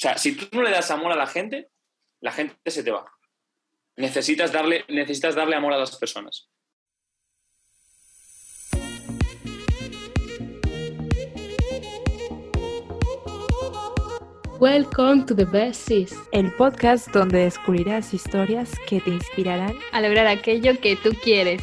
sea, si tú no le das amor a la gente, la gente se te va. Necesitas darle, necesitas darle amor a las personas. Welcome to the Best Sis, el podcast donde descubrirás historias que te inspirarán a lograr aquello que tú quieres.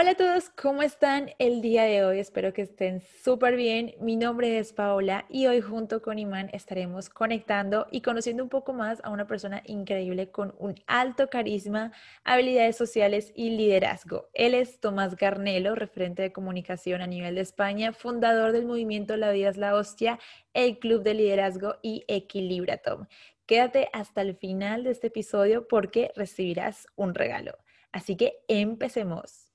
Hola a todos, ¿cómo están el día de hoy? Espero que estén súper bien. Mi nombre es Paola y hoy junto con Iman estaremos conectando y conociendo un poco más a una persona increíble con un alto carisma, habilidades sociales y liderazgo. Él es Tomás Garnelo, referente de comunicación a nivel de España, fundador del movimiento La Vida es la Hostia, el Club de Liderazgo y Equilibratom. Quédate hasta el final de este episodio porque recibirás un regalo. Así que empecemos.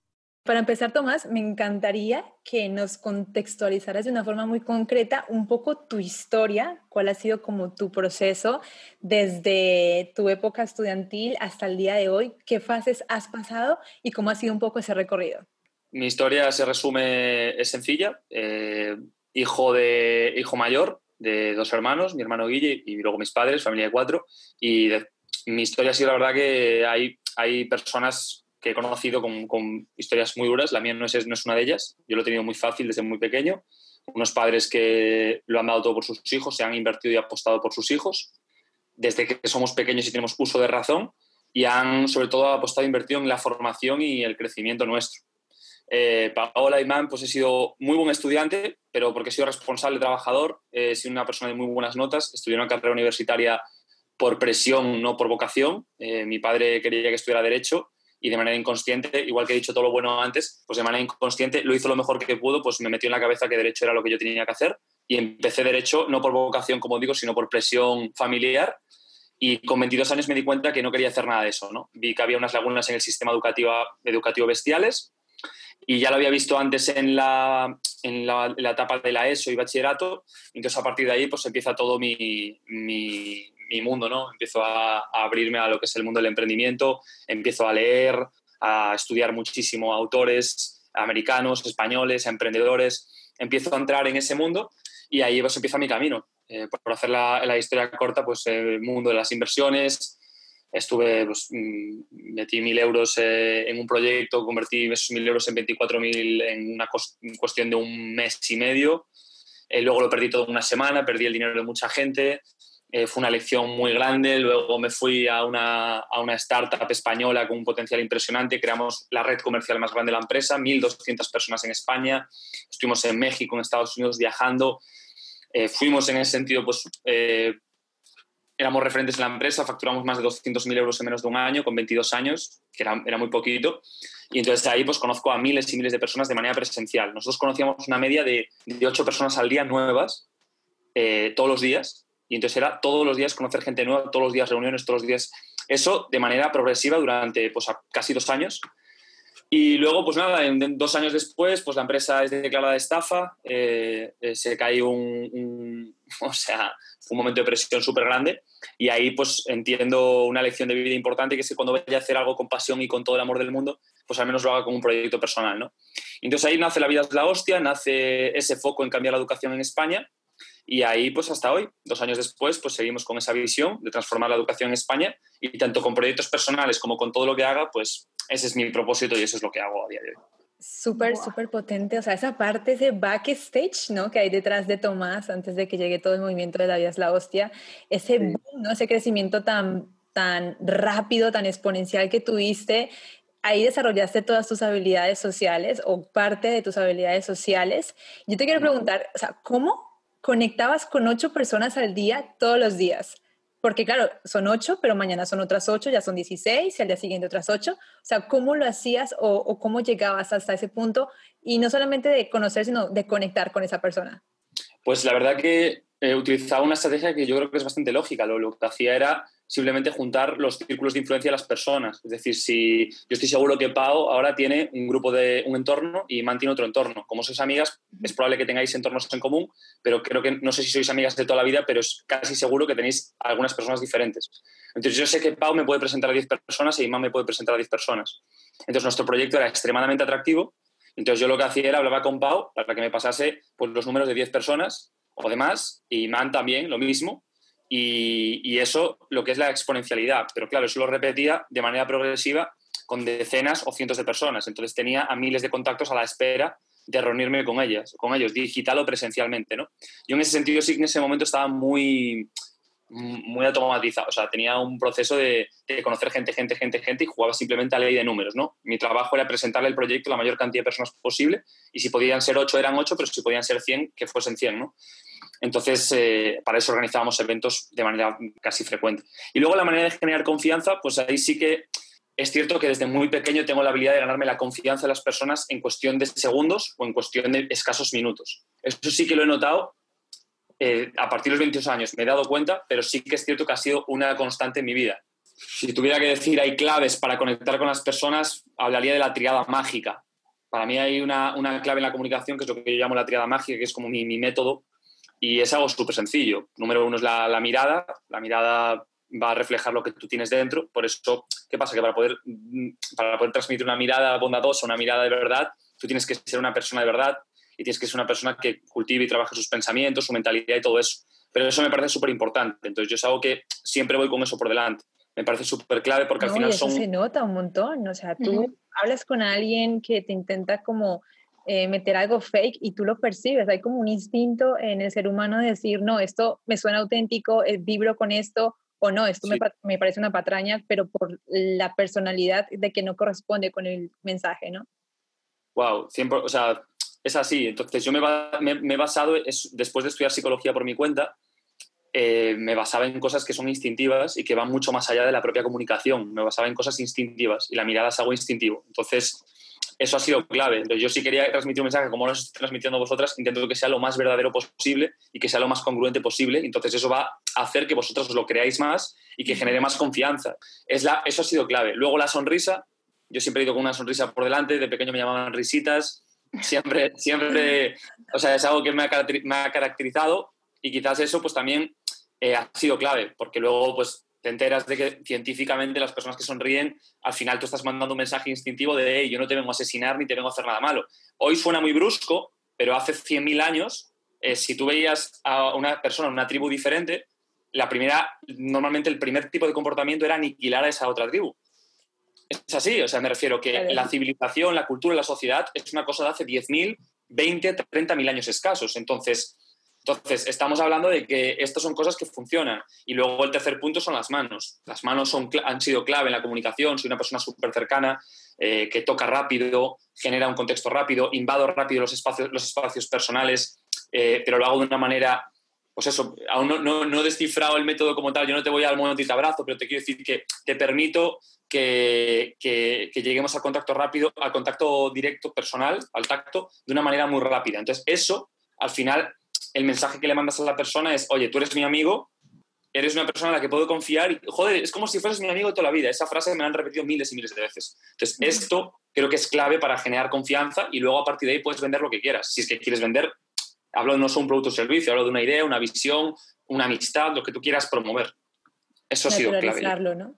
Para empezar, Tomás, me encantaría que nos contextualizaras de una forma muy concreta un poco tu historia, cuál ha sido como tu proceso desde tu época estudiantil hasta el día de hoy, qué fases has pasado y cómo ha sido un poco ese recorrido. Mi historia se resume, es sencilla, eh, hijo, de, hijo mayor de dos hermanos, mi hermano Guille y luego mis padres, familia de cuatro, y mi historia sido la verdad que hay, hay personas que he conocido con, historias muy duras. La mía no es, no es una de ellas. Yo lo he tenido muy fácil desde muy pequeño. Unos padres que lo han dado todo por sus hijos, se han invertido y apostado por sus hijos desde que somos pequeños y tenemos uso de razón y han sobre todo apostado invertido en la formación y el crecimiento nuestro. Eh, Paola Imán, pues he sido muy buen estudiante, pero porque he sido responsable, trabajador, he sido una persona de muy buenas notas, estudié una carrera universitaria por presión, no por vocación. Eh, mi padre quería que estudiara Derecho y de manera inconsciente, igual que he dicho todo lo bueno antes, pues de manera inconsciente lo hizo lo mejor que pudo, pues me metió en la cabeza que derecho era lo que yo tenía que hacer. Y empecé derecho no por vocación, como digo, sino por presión familiar. Y con 22 años me di cuenta que no quería hacer nada de eso, ¿no? Vi que había unas lagunas en el sistema educativo, educativo bestiales y ya lo había visto antes en la, en la, etapa de la ESO y bachillerato, entonces a partir de ahí pues empieza todo mi, mi, mi mundo, ¿no? Empiezo a, abrirme a lo que es el mundo del emprendimiento, empiezo a leer, a estudiar muchísimo autores americanos, españoles, emprendedores, empiezo a entrar en ese mundo y ahí pues empieza mi camino. Eh, por hacer la, historia corta, pues el mundo de las inversiones, estuve, pues, mm, metí mil euros eh, en un proyecto, convertí esos mil euros en 24.000 en una cuestión de un mes y medio. Eh, luego lo perdí todo en una semana, perdí el dinero de mucha gente, eh, fue una lección muy grande. Luego me fui a una, a una, startup española con un potencial impresionante. Creamos la red comercial más grande de la empresa, 1.200 personas en España. Estuvimos en México, en Estados Unidos viajando. Eh, fuimos en ese sentido, pues eh, éramos referentes en la empresa, facturamos más de 200.000 euros en menos de un año, con 22 años, que era, era, muy poquito. Y entonces ahí pues conozco a miles y miles de personas de manera presencial. Nosotros conocíamos una media de, de 8 personas al día nuevas, todos los días, y entonces era todos los días conocer gente nueva, todos los días reuniones, todos los días. Eso de manera progresiva durante pues, casi dos años. Y luego, pues nada, dos años después, pues la empresa es declarada de estafa, eh, eh, se cae un, o sea, un momento de presión súper grande y ahí pues entiendo una lección de vida importante que es que cuando vaya a hacer algo con pasión y con todo el amor del mundo, pues al menos lo haga como un proyecto personal, ¿no? Entonces ahí nace La vida es la hostia, nace ese foco en cambiar la educación en España y ahí, pues hasta hoy, dos años después, pues seguimos con esa visión de transformar la educación en España y tanto con proyectos personales como con todo lo que haga, pues ese es mi propósito y eso es lo que hago a día de hoy. Súper, súper potente. O sea, esa parte, ese backstage, ¿no? Que hay detrás de Tomás antes de que llegue todo el movimiento de la vida es la hostia. Ese, ¿no? ese crecimiento tan, tan rápido, tan exponencial que tuviste. Ahí desarrollaste todas tus habilidades sociales o parte de tus habilidades sociales. Yo te quiero preguntar, o sea, ¿cómo conectabas con ocho personas al día todos los días. Porque claro, son ocho, pero mañana son otras ocho, ya son dieciséis, y al día siguiente otras ocho. O sea, ¿cómo lo hacías o, cómo llegabas hasta ese punto? Y no solamente de conocer, sino de conectar con esa persona. Pues la verdad que eh, utilizaba una estrategia que yo creo que es bastante lógica. Lo que hacía era simplemente juntar los círculos de influencia de las personas. Es decir, si yo estoy seguro que Pau ahora tiene un grupo de un entorno y mantiene otro entorno. Como sois amigas, es probable que tengáis entornos en común, pero creo que no sé si sois amigas de toda la vida, pero es casi seguro que tenéis algunas personas diferentes. Entonces yo sé que Pau me puede presentar a 10 personas y Imán me puede presentar a 10 personas. Entonces nuestro proyecto era extremadamente atractivo. Entonces yo lo que hacía era hablaba con Pau para que me pasase pues, los números de 10 personas o demás, y Man también, lo mismo. Y, eso, lo que es la exponencialidad. Pero claro, eso lo repetía de manera progresiva con decenas o cientos de personas. Entonces tenía a miles de contactos a la espera de reunirme con ellas, con ellos, digital o presencialmente, ¿no? Yo en ese sentido sí que en ese momento estaba muy, muy automatizado, o sea, tenía un proceso de, conocer gente, gente, gente, gente y jugaba simplemente a ley de números, ¿no? Mi trabajo era presentarle el proyecto a la mayor cantidad de personas posible y si podían ser ocho eran ocho, pero si podían ser 100, que fuesen 100, ¿no? Entonces, eh, para eso organizábamos eventos de manera casi frecuente. Y luego la manera de generar confianza, pues ahí sí que es cierto que desde muy pequeño tengo la habilidad de ganarme la confianza de las personas en cuestión de segundos o en cuestión de escasos minutos. Eso sí que lo he notado eh, a partir de los 22 años, me he dado cuenta, pero sí que es cierto que ha sido una constante en mi vida. Si tuviera que decir hay claves para conectar con las personas, hablaría de la triada mágica. Para mí hay una, clave en la comunicación que es lo que yo llamo la triada mágica, que es como mi, método, y es algo súper sencillo. Número uno es la, la mirada. La mirada va a reflejar lo que tú tienes dentro. Por eso, ¿qué pasa? Que para poder, para poder transmitir una mirada bondadosa, una mirada de verdad, tú tienes que ser una persona de verdad y tienes que ser una persona que cultive y trabaje sus pensamientos, su mentalidad y todo eso. Pero eso me parece súper importante. Entonces, yo es algo que siempre voy con eso por delante. Me parece súper clave porque al final eso son... se nota un montón. O sea, tú hablas con alguien que te intenta como eh, meter algo fake y tú lo percibes. Hay como un instinto en el ser humano de decir, no, esto me suena auténtico, eh, vibro con esto, o no, esto me, me, parece una patraña, pero por la personalidad de que no corresponde con el mensaje, ¿no? Wow, 100%, o sea, es así. Entonces yo me, me, he basado, es, después de estudiar psicología por mi cuenta, eh, me basaba en cosas que son instintivas y que van mucho más allá de la propia comunicación. Me basaba en cosas instintivas y la mirada es algo instintivo. Entonces, eso ha sido clave. Entonces, yo sí quería transmitir un mensaje como lo estoy transmitiendo vosotras, intento que sea lo más verdadero posible y que sea lo más congruente posible. Entonces, eso va a hacer que vosotros os lo creáis más y que genere más confianza. Es la, eso ha sido clave. Luego, la sonrisa. Yo siempre he ido con una sonrisa por delante. De pequeño me llamaban risitas. Siempre, siempre, o sea, es algo que me ha, caracterizado y quizás eso pues también eh, ha sido clave, porque luego pues te enteras de que científicamente las personas que sonríen, al final tú estás mandando un mensaje instintivo de, hey, yo no te vengo a asesinar ni te vengo a hacer nada malo. Hoy suena muy brusco, pero hace 100.000 años, eh, si tú veías a una persona en una tribu diferente, la primera, normalmente el primer tipo de comportamiento era aniquilar a esa otra tribu. Es así, o sea, me refiero que la civilización, la cultura, la sociedad es una cosa de hace 10.000, 20, 30.000 años escasos. Entonces, entonces, estamos hablando de que estas son cosas que funcionan. Y luego el tercer punto son las manos. Las manos son, han sido clave en la comunicación. Soy una persona súper cercana, eh, que toca rápido, genera un contexto rápido, invado rápido los espacios, los espacios personales, eh, pero lo hago de una manera, pues eso, aún no, no, he descifrado el método como tal. Yo no te voy al te abrazo, pero te quiero decir que te permito que, que, que, lleguemos al contacto rápido, al contacto directo, personal, al tacto, de una manera muy rápida. Entonces, eso, al final, el mensaje que le mandas a la persona es, oye, tú eres mi amigo, eres una persona en la que puedo confiar y, joder, es como si fueses mi amigo toda la vida. Esa frase me la han repetido miles y miles de veces. Entonces, esto creo que es clave para generar confianza y luego a partir de ahí puedes vender lo que quieras. Si es que quieres vender, hablo no solo un producto o servicio, hablo de una idea, una visión, una amistad, lo que tú quieras promover. Eso ha sido clave. ¿no?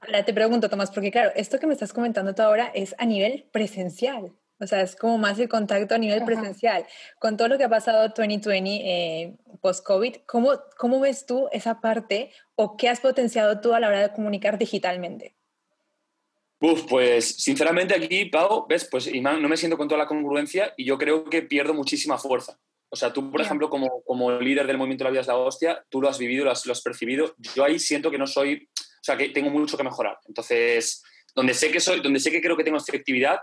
Ahora te pregunto, Tomás, porque claro, esto que me estás comentando tú ahora es a nivel presencial. O sea, es como más el contacto a nivel presencial. Con todo lo que ha pasado 2020 eh, post-COVID, ¿cómo, ¿cómo ves tú esa parte o qué has potenciado tú a la hora de comunicar digitalmente? Uf, pues sinceramente aquí, Pau, ves, pues no me siento con toda la congruencia y yo creo que pierdo muchísima fuerza. O sea, tú, por ejemplo, como, como líder del movimiento La Vida es la Hostia, tú lo has vivido, lo has, lo has percibido. Yo ahí siento que no soy, o sea, que tengo mucho que mejorar. Entonces, donde sé que soy, donde sé que creo que tengo efectividad,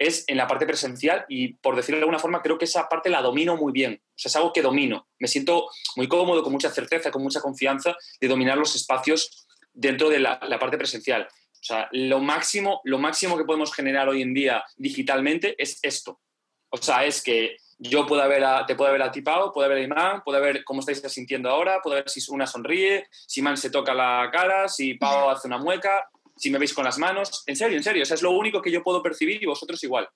es en la parte presencial y, por decirlo de alguna forma, creo que esa parte la domino muy bien. O sea, es algo que domino. Me siento muy cómodo, con mucha certeza, con mucha confianza de dominar los espacios dentro de la, parte presencial. O sea, lo máximo, lo máximo que podemos generar hoy en día digitalmente es esto. O sea, es que yo puedo ver a, te puedo ver a ti, Pau, puedo ver a Imán, puedo ver cómo estáis sintiendo ahora, puedo ver si una sonríe, si Imán se toca la cara, si Pau hace una mueca si me veis con las manos. En serio, en serio. O sea, es lo único que yo puedo percibir y vosotros igual.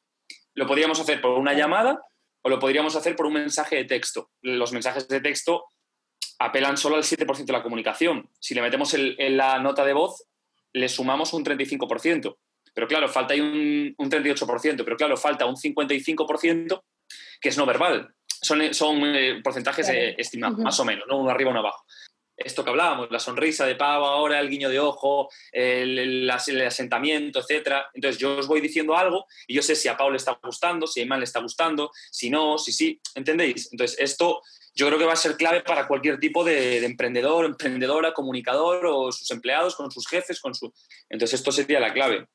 Lo podríamos hacer por una llamada o lo podríamos hacer por un mensaje de texto. Los mensajes de texto apelan solo al 7% de la comunicación. Si le metemos en la nota de voz, le sumamos un 35%. Pero claro, falta ahí un, un 38%, pero claro, falta un 55% que es no verbal. Son, son eh, porcentajes Claro. eh, estimados, más o menos, ¿no? Uno arriba, uno abajo. Esto que hablábamos, la sonrisa de pavo ahora, el guiño de ojo, el, el as- el asentamiento, etcétera. Entonces yo os voy diciendo algo y yo sé si a Pau le está gustando, si a Iman le está gustando, si no, si sí, ¿entendéis? Entonces esto yo creo que va a ser clave para cualquier tipo de, de emprendedor, emprendedora, comunicador o sus empleados, con sus jefes, con su... Entonces esto sería la clave.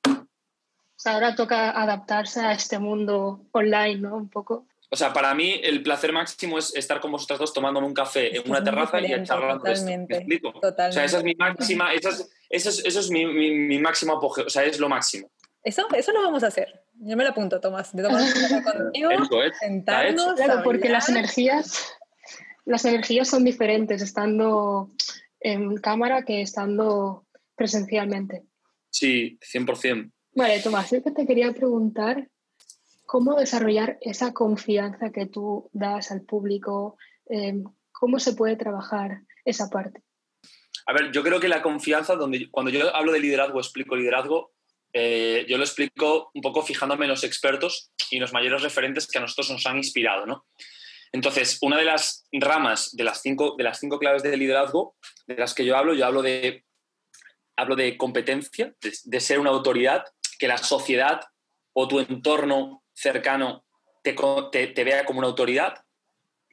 Sea, ahora toca adaptarse a este mundo online, ¿no? Un poco. O sea, para mí el placer máximo es estar con vosotras dos tomándome un café en una terraza y charlando de esto. ¿Me totalmente, explico? O totalmente. sea, esa es mi máxima, esa es- eso es, eso es mi, mi- mi máximo apogeo, o sea, es lo máximo. Eso, eso lo vamos a hacer. Yo me lo apunto, Tomás. De tomar un café contigo, es. sentarnos, Claro, porque las energías, las energías son diferentes estando en cámara que estando presencialmente. Sí, 100%. Vale, Tomás, yo que te quería preguntar cómo desarrollar esa confianza que tú das al público, eh, cómo se puede trabajar esa parte. A ver, yo creo que la confianza, donde, cuando yo hablo de liderazgo, explico liderazgo, eh, yo lo explico un poco fijándome en los expertos y los mayores referentes que a nosotros nos han inspirado, ¿no? Entonces, una de las ramas de las cinco, de las cinco claves de liderazgo de las que yo hablo, yo hablo de, hablo de competencia, de ser una autoridad, que la sociedad o tu entorno cercano te, te vea como una autoridad,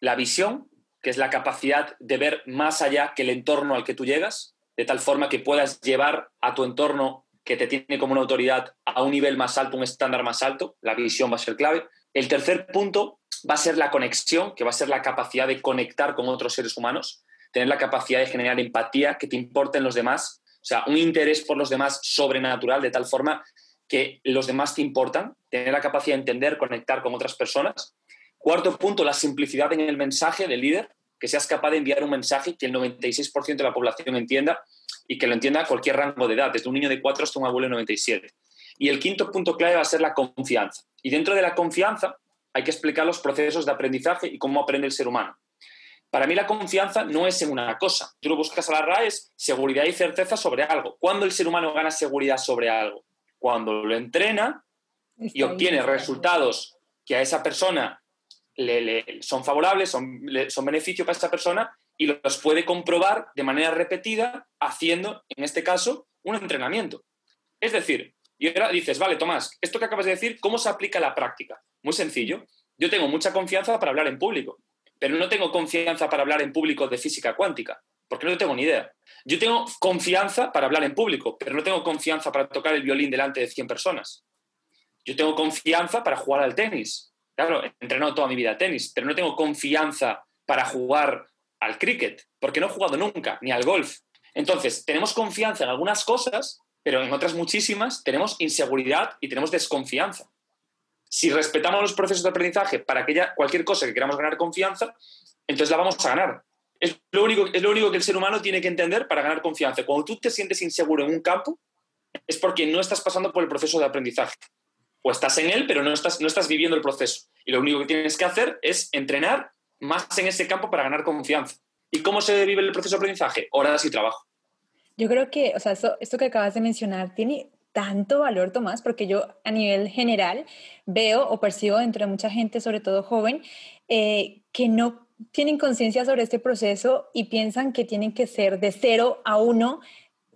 la visión, que es la capacidad de ver más allá que el entorno al que tú llegas, de tal forma que puedas llevar a tu entorno que te tiene como una autoridad a un nivel más alto, un estándar más alto, la visión va a ser clave. El tercer punto va a ser la conexión, que va a ser la capacidad de conectar con otros seres humanos, tener la capacidad de generar empatía, que te importen los demás, o sea, un interés por los demás sobrenatural, de tal forma que los demás te importan, tener la capacidad de entender, conectar con otras personas. Cuarto punto, la simplicidad en el mensaje del líder, que seas capaz de enviar un mensaje que el 96% de la población entienda y que lo entienda a cualquier rango de edad, desde un niño de 4 hasta un abuelo de 97. Y el quinto punto clave va a ser la confianza. Y dentro de la confianza hay que explicar los procesos de aprendizaje y cómo aprende el ser humano. Para mí la confianza no es en una cosa. Tú lo buscas a la RAE, es seguridad y certeza sobre algo. ¿Cuándo el ser humano gana seguridad sobre algo? Cuando lo entrena y obtiene resultados que a esa persona le, le- son favorables, son, le- son beneficio para esa persona y los puede comprobar de manera repetida haciendo, en este caso, un entrenamiento. Es decir, y ahora dices, vale, Tomás, esto que acabas de decir, ¿cómo se aplica a la práctica? Muy sencillo. Yo tengo mucha confianza para hablar en público, pero no tengo confianza para hablar en público de física cuántica, porque no tengo ni idea. Yo tengo confianza para hablar en público, pero no tengo confianza para tocar el violín delante de 100 personas. Yo tengo confianza para jugar al tenis. Claro, he entrenado toda mi vida al tenis, pero no tengo confianza para jugar al cricket, porque no he jugado nunca, ni al golf. Entonces, tenemos confianza en algunas cosas, pero en otras muchísimas tenemos inseguridad y tenemos desconfianza. Si respetamos los procesos de aprendizaje para aquella, cualquier cosa que queramos ganar confianza, entonces la vamos a ganar. Es lo, único, es lo único que el ser humano tiene que entender para ganar confianza. Cuando tú te sientes inseguro en un campo, es porque no estás pasando por el proceso de aprendizaje. O estás en él, pero no estás, no estás viviendo el proceso. Y lo único que tienes que hacer es entrenar más en ese campo para ganar confianza. ¿Y cómo se vive el proceso de aprendizaje? Horas y trabajo. Yo creo que, o sea, eso, esto que acabas de mencionar tiene tanto valor, Tomás, porque yo a nivel general veo o percibo dentro de mucha gente, sobre todo joven, eh, que no tienen conciencia sobre este proceso y piensan que tienen que ser de cero a uno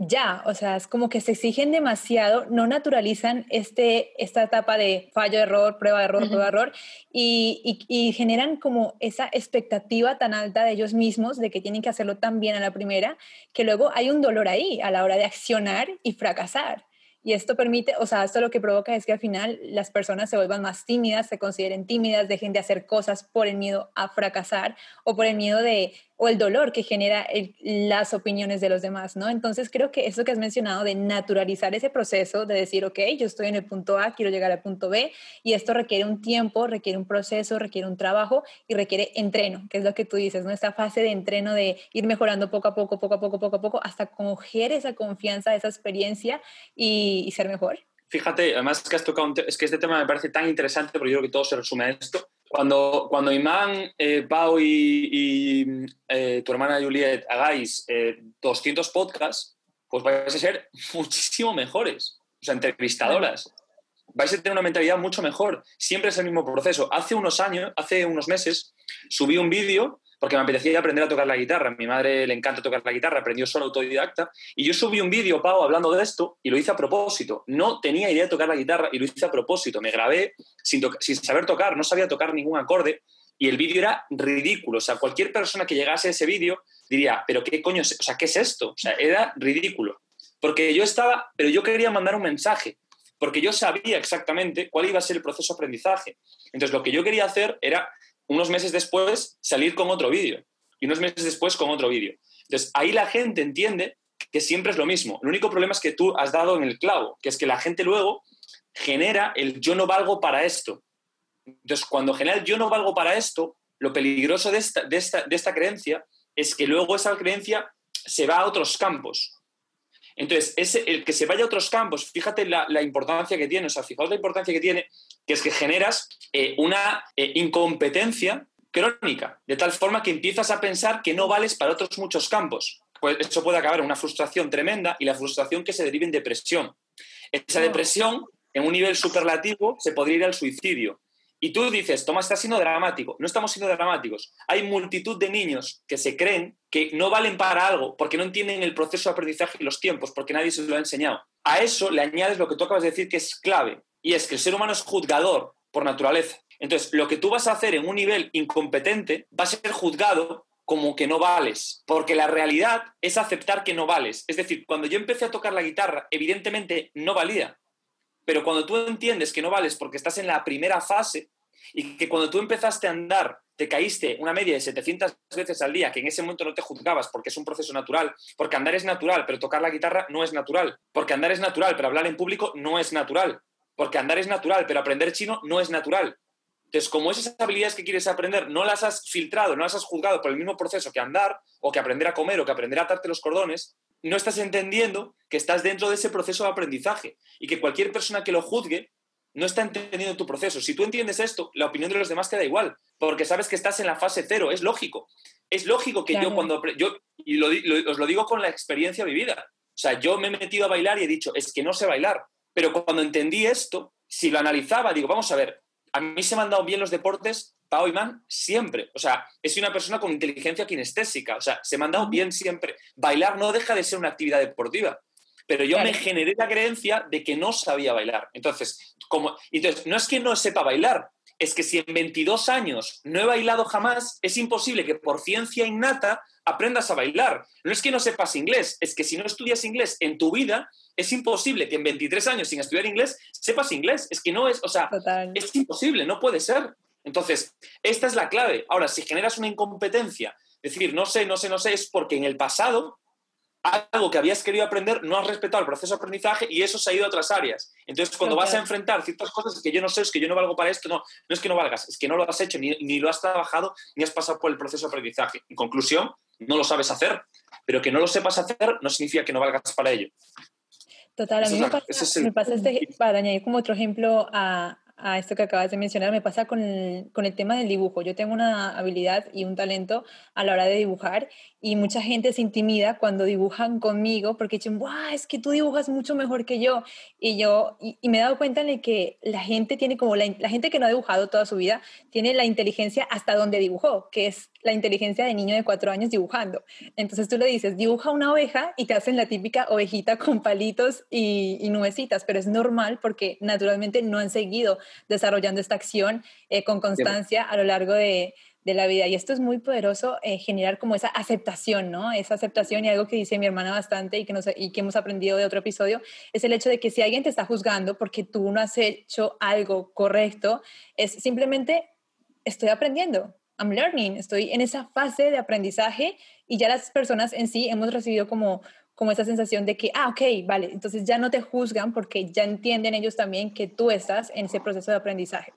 ya, o sea, es como que se exigen demasiado, no naturalizan este, esta etapa de fallo, error, prueba, error, prueba, error, y, y- y generan como esa expectativa tan alta de ellos mismos de que tienen que hacerlo tan bien a la primera, que luego hay un dolor ahí a la hora de accionar y fracasar. Y esto permite, o sea, esto lo que provoca es que al final las personas se vuelvan más tímidas, se consideren tímidas, dejen de hacer cosas por el miedo a fracasar o por el miedo de, o el dolor que genera las opiniones de los demás, ¿no? Entonces creo que eso que has mencionado de naturalizar ese proceso, de decir, ok, yo estoy en el punto A, quiero llegar al punto B, y esto requiere un tiempo, requiere un proceso, requiere un trabajo y requiere entreno, que es lo que tú dices, ¿no? Esta fase de entreno de ir mejorando poco a poco, poco a poco, poco a poco, hasta coger esa confianza, esa experiencia y, y ser mejor. Fíjate, además que has tocado es que este tema me parece tan interesante porque yo creo que todo se resume a esto. Cuando, cuando Imán, eh, Pau y, eh, tu hermana Juliet hagáis eh, 200 podcasts, pues vais a ser muchísimo mejores, o sea, entrevistadoras. vais a tener una mentalidad mucho mejor. Siempre es el mismo proceso. Hace unos años, hace unos meses, subí un vídeo porque me apetecía aprender a tocar la guitarra. A mi madre le encanta tocar la guitarra, aprendió solo autodidacta. Y yo subí un vídeo, Pau, hablando de esto y lo hice a propósito. No tenía idea de tocar la guitarra y lo hice a propósito. Me grabé sin, sin saber tocar, no sabía tocar ningún acorde y el vídeo era ridículo. O sea, cualquier persona que llegase a ese vídeo diría, pero ¿qué coño es? O sea, ¿qué es esto? O sea, era ridículo. Porque yo estaba, pero yo quería mandar un mensaje, porque yo sabía exactamente cuál iba a ser el proceso de aprendizaje. Entonces, lo que yo quería hacer era unos meses después salir con otro vídeo y unos meses después con otro vídeo. Entonces, ahí la gente entiende que siempre es lo mismo. El único problema es que tú has dado en el clavo, que es que la gente luego genera el yo no valgo para esto. Entonces, cuando genera el yo no valgo para esto, lo peligroso de esta, de esta, de esta creencia es que luego esa creencia se va a otros campos. Entonces, ese, el que se vaya a otros campos, fíjate la, la, importancia que tiene, o sea, fijaos la importancia que tiene que es que generas eh, una eh, incompetencia crónica, de tal forma que empiezas a pensar que no vales para otros muchos campos. Pues eso puede acabar en una frustración tremenda y la frustración que se derive en depresión. Esa depresión, en un nivel superlativo, se podría ir al suicidio. Y tú dices, Tomás, está siendo dramático. No estamos siendo dramáticos. Hay multitud de niños que se creen que no valen para algo porque no entienden el proceso de aprendizaje y los tiempos, porque nadie se lo ha enseñado. A eso le añades lo que tú acabas de decir que es clave, y es que el ser humano es juzgador por naturaleza. Entonces, lo que tú vas a hacer en un nivel incompetente va a ser juzgado como que no vales, porque la realidad es aceptar que no vales. Es decir, cuando yo empecé a tocar la guitarra, evidentemente no valía, pero cuando tú entiendes que no vales porque estás en la primera fase y que cuando tú empezaste a andar te caíste una media de 700 veces al día, que en ese momento no te juzgabas porque es un proceso natural, porque andar es natural, pero tocar la guitarra no es natural, porque andar es natural, pero hablar en público no es natural, porque andar es natural, pero aprender chino no es natural. Entonces, como esas habilidades que quieres aprender no las has filtrado, no las has juzgado por el mismo proceso que andar, o que aprender a comer, o que aprender a atarte los cordones, no estás entendiendo que estás dentro de ese proceso de aprendizaje y que cualquier persona que lo juzgue no está entendiendo tu proceso. Si tú entiendes esto, la opinión de los demás queda igual, porque sabes que estás en la fase cero, es lógico. Es lógico que yo cuando... Yo, y lo, os lo digo con la experiencia vivida. O sea, yo me he metido a bailar y he dicho, es que no sé bailar. Pero cuando entendí esto, si lo analizaba, digo, vamos a ver, a mí se me han dado bien los deportes, Pau y Man, siempre. O sea, es una persona con inteligencia kinestésica, o sea, se me han dado bien siempre. Bailar no deja de ser una actividad deportiva, pero yo me generé la creencia de que no sabía bailar. Entonces, como, entonces, no es que no sepa bailar, es que si en 22 años no he bailado jamás, es imposible que por ciencia innata aprendas a bailar. No es que no sepas inglés, es que si no estudias inglés en tu vida, es imposible que en 23 años sin estudiar inglés sepas inglés. Es que no es, o sea, es imposible, no puede ser. Entonces, esta es la clave. Ahora, si generas una incompetencia, decir, no sé, no sé, no sé, es porque en el pasado algo que habías querido aprender no has respetado el proceso de aprendizaje y eso se ha ido a otras áreas. Entonces, cuando vas a enfrentar ciertas cosas es que yo no sé, es que yo no valgo para esto, no, no es que no valgas, es que no lo has hecho, ni, ni lo has trabajado, ni has pasado por el proceso de aprendizaje. En conclusión, no lo sabes hacer, pero que no lo sepas hacer no significa que no valgas para ello. Total, a mí me, pasa, me pasa este, para añadir como otro ejemplo a, a esto que acabas de mencionar, me pasa con el, con el, tema del dibujo. Yo tengo una habilidad y un talento a la hora de dibujar y mucha gente se intimida cuando dibujan conmigo porque dicen, ¡guau! Es que tú dibujas mucho mejor que yo. Y yo, y, me he dado cuenta de que la gente tiene como, la, la, gente que no ha dibujado toda su vida, tiene la inteligencia hasta donde dibujó, que es la inteligencia de niño de cuatro años dibujando. Entonces tú le dices, dibuja una oveja y te hacen la típica ovejita con palitos y, y nubecitas, pero es normal porque naturalmente no han seguido desarrollando esta acción eh, con constancia a lo largo de, de la vida. Y esto es muy poderoso, eh, generar como esa aceptación, ¿no? Esa aceptación y algo que dice mi hermana bastante y que, nos, y que hemos aprendido de otro episodio, es el hecho de que si alguien te está juzgando porque tú no has hecho algo correcto, es simplemente estoy aprendiendo, I'm learning, estoy en esa fase de aprendizaje y ya las personas en sí hemos recibido como como esa sensación de que, ah, ok, vale, entonces ya no te juzgan porque ya entienden ellos también que tú estás en ese proceso de aprendizaje.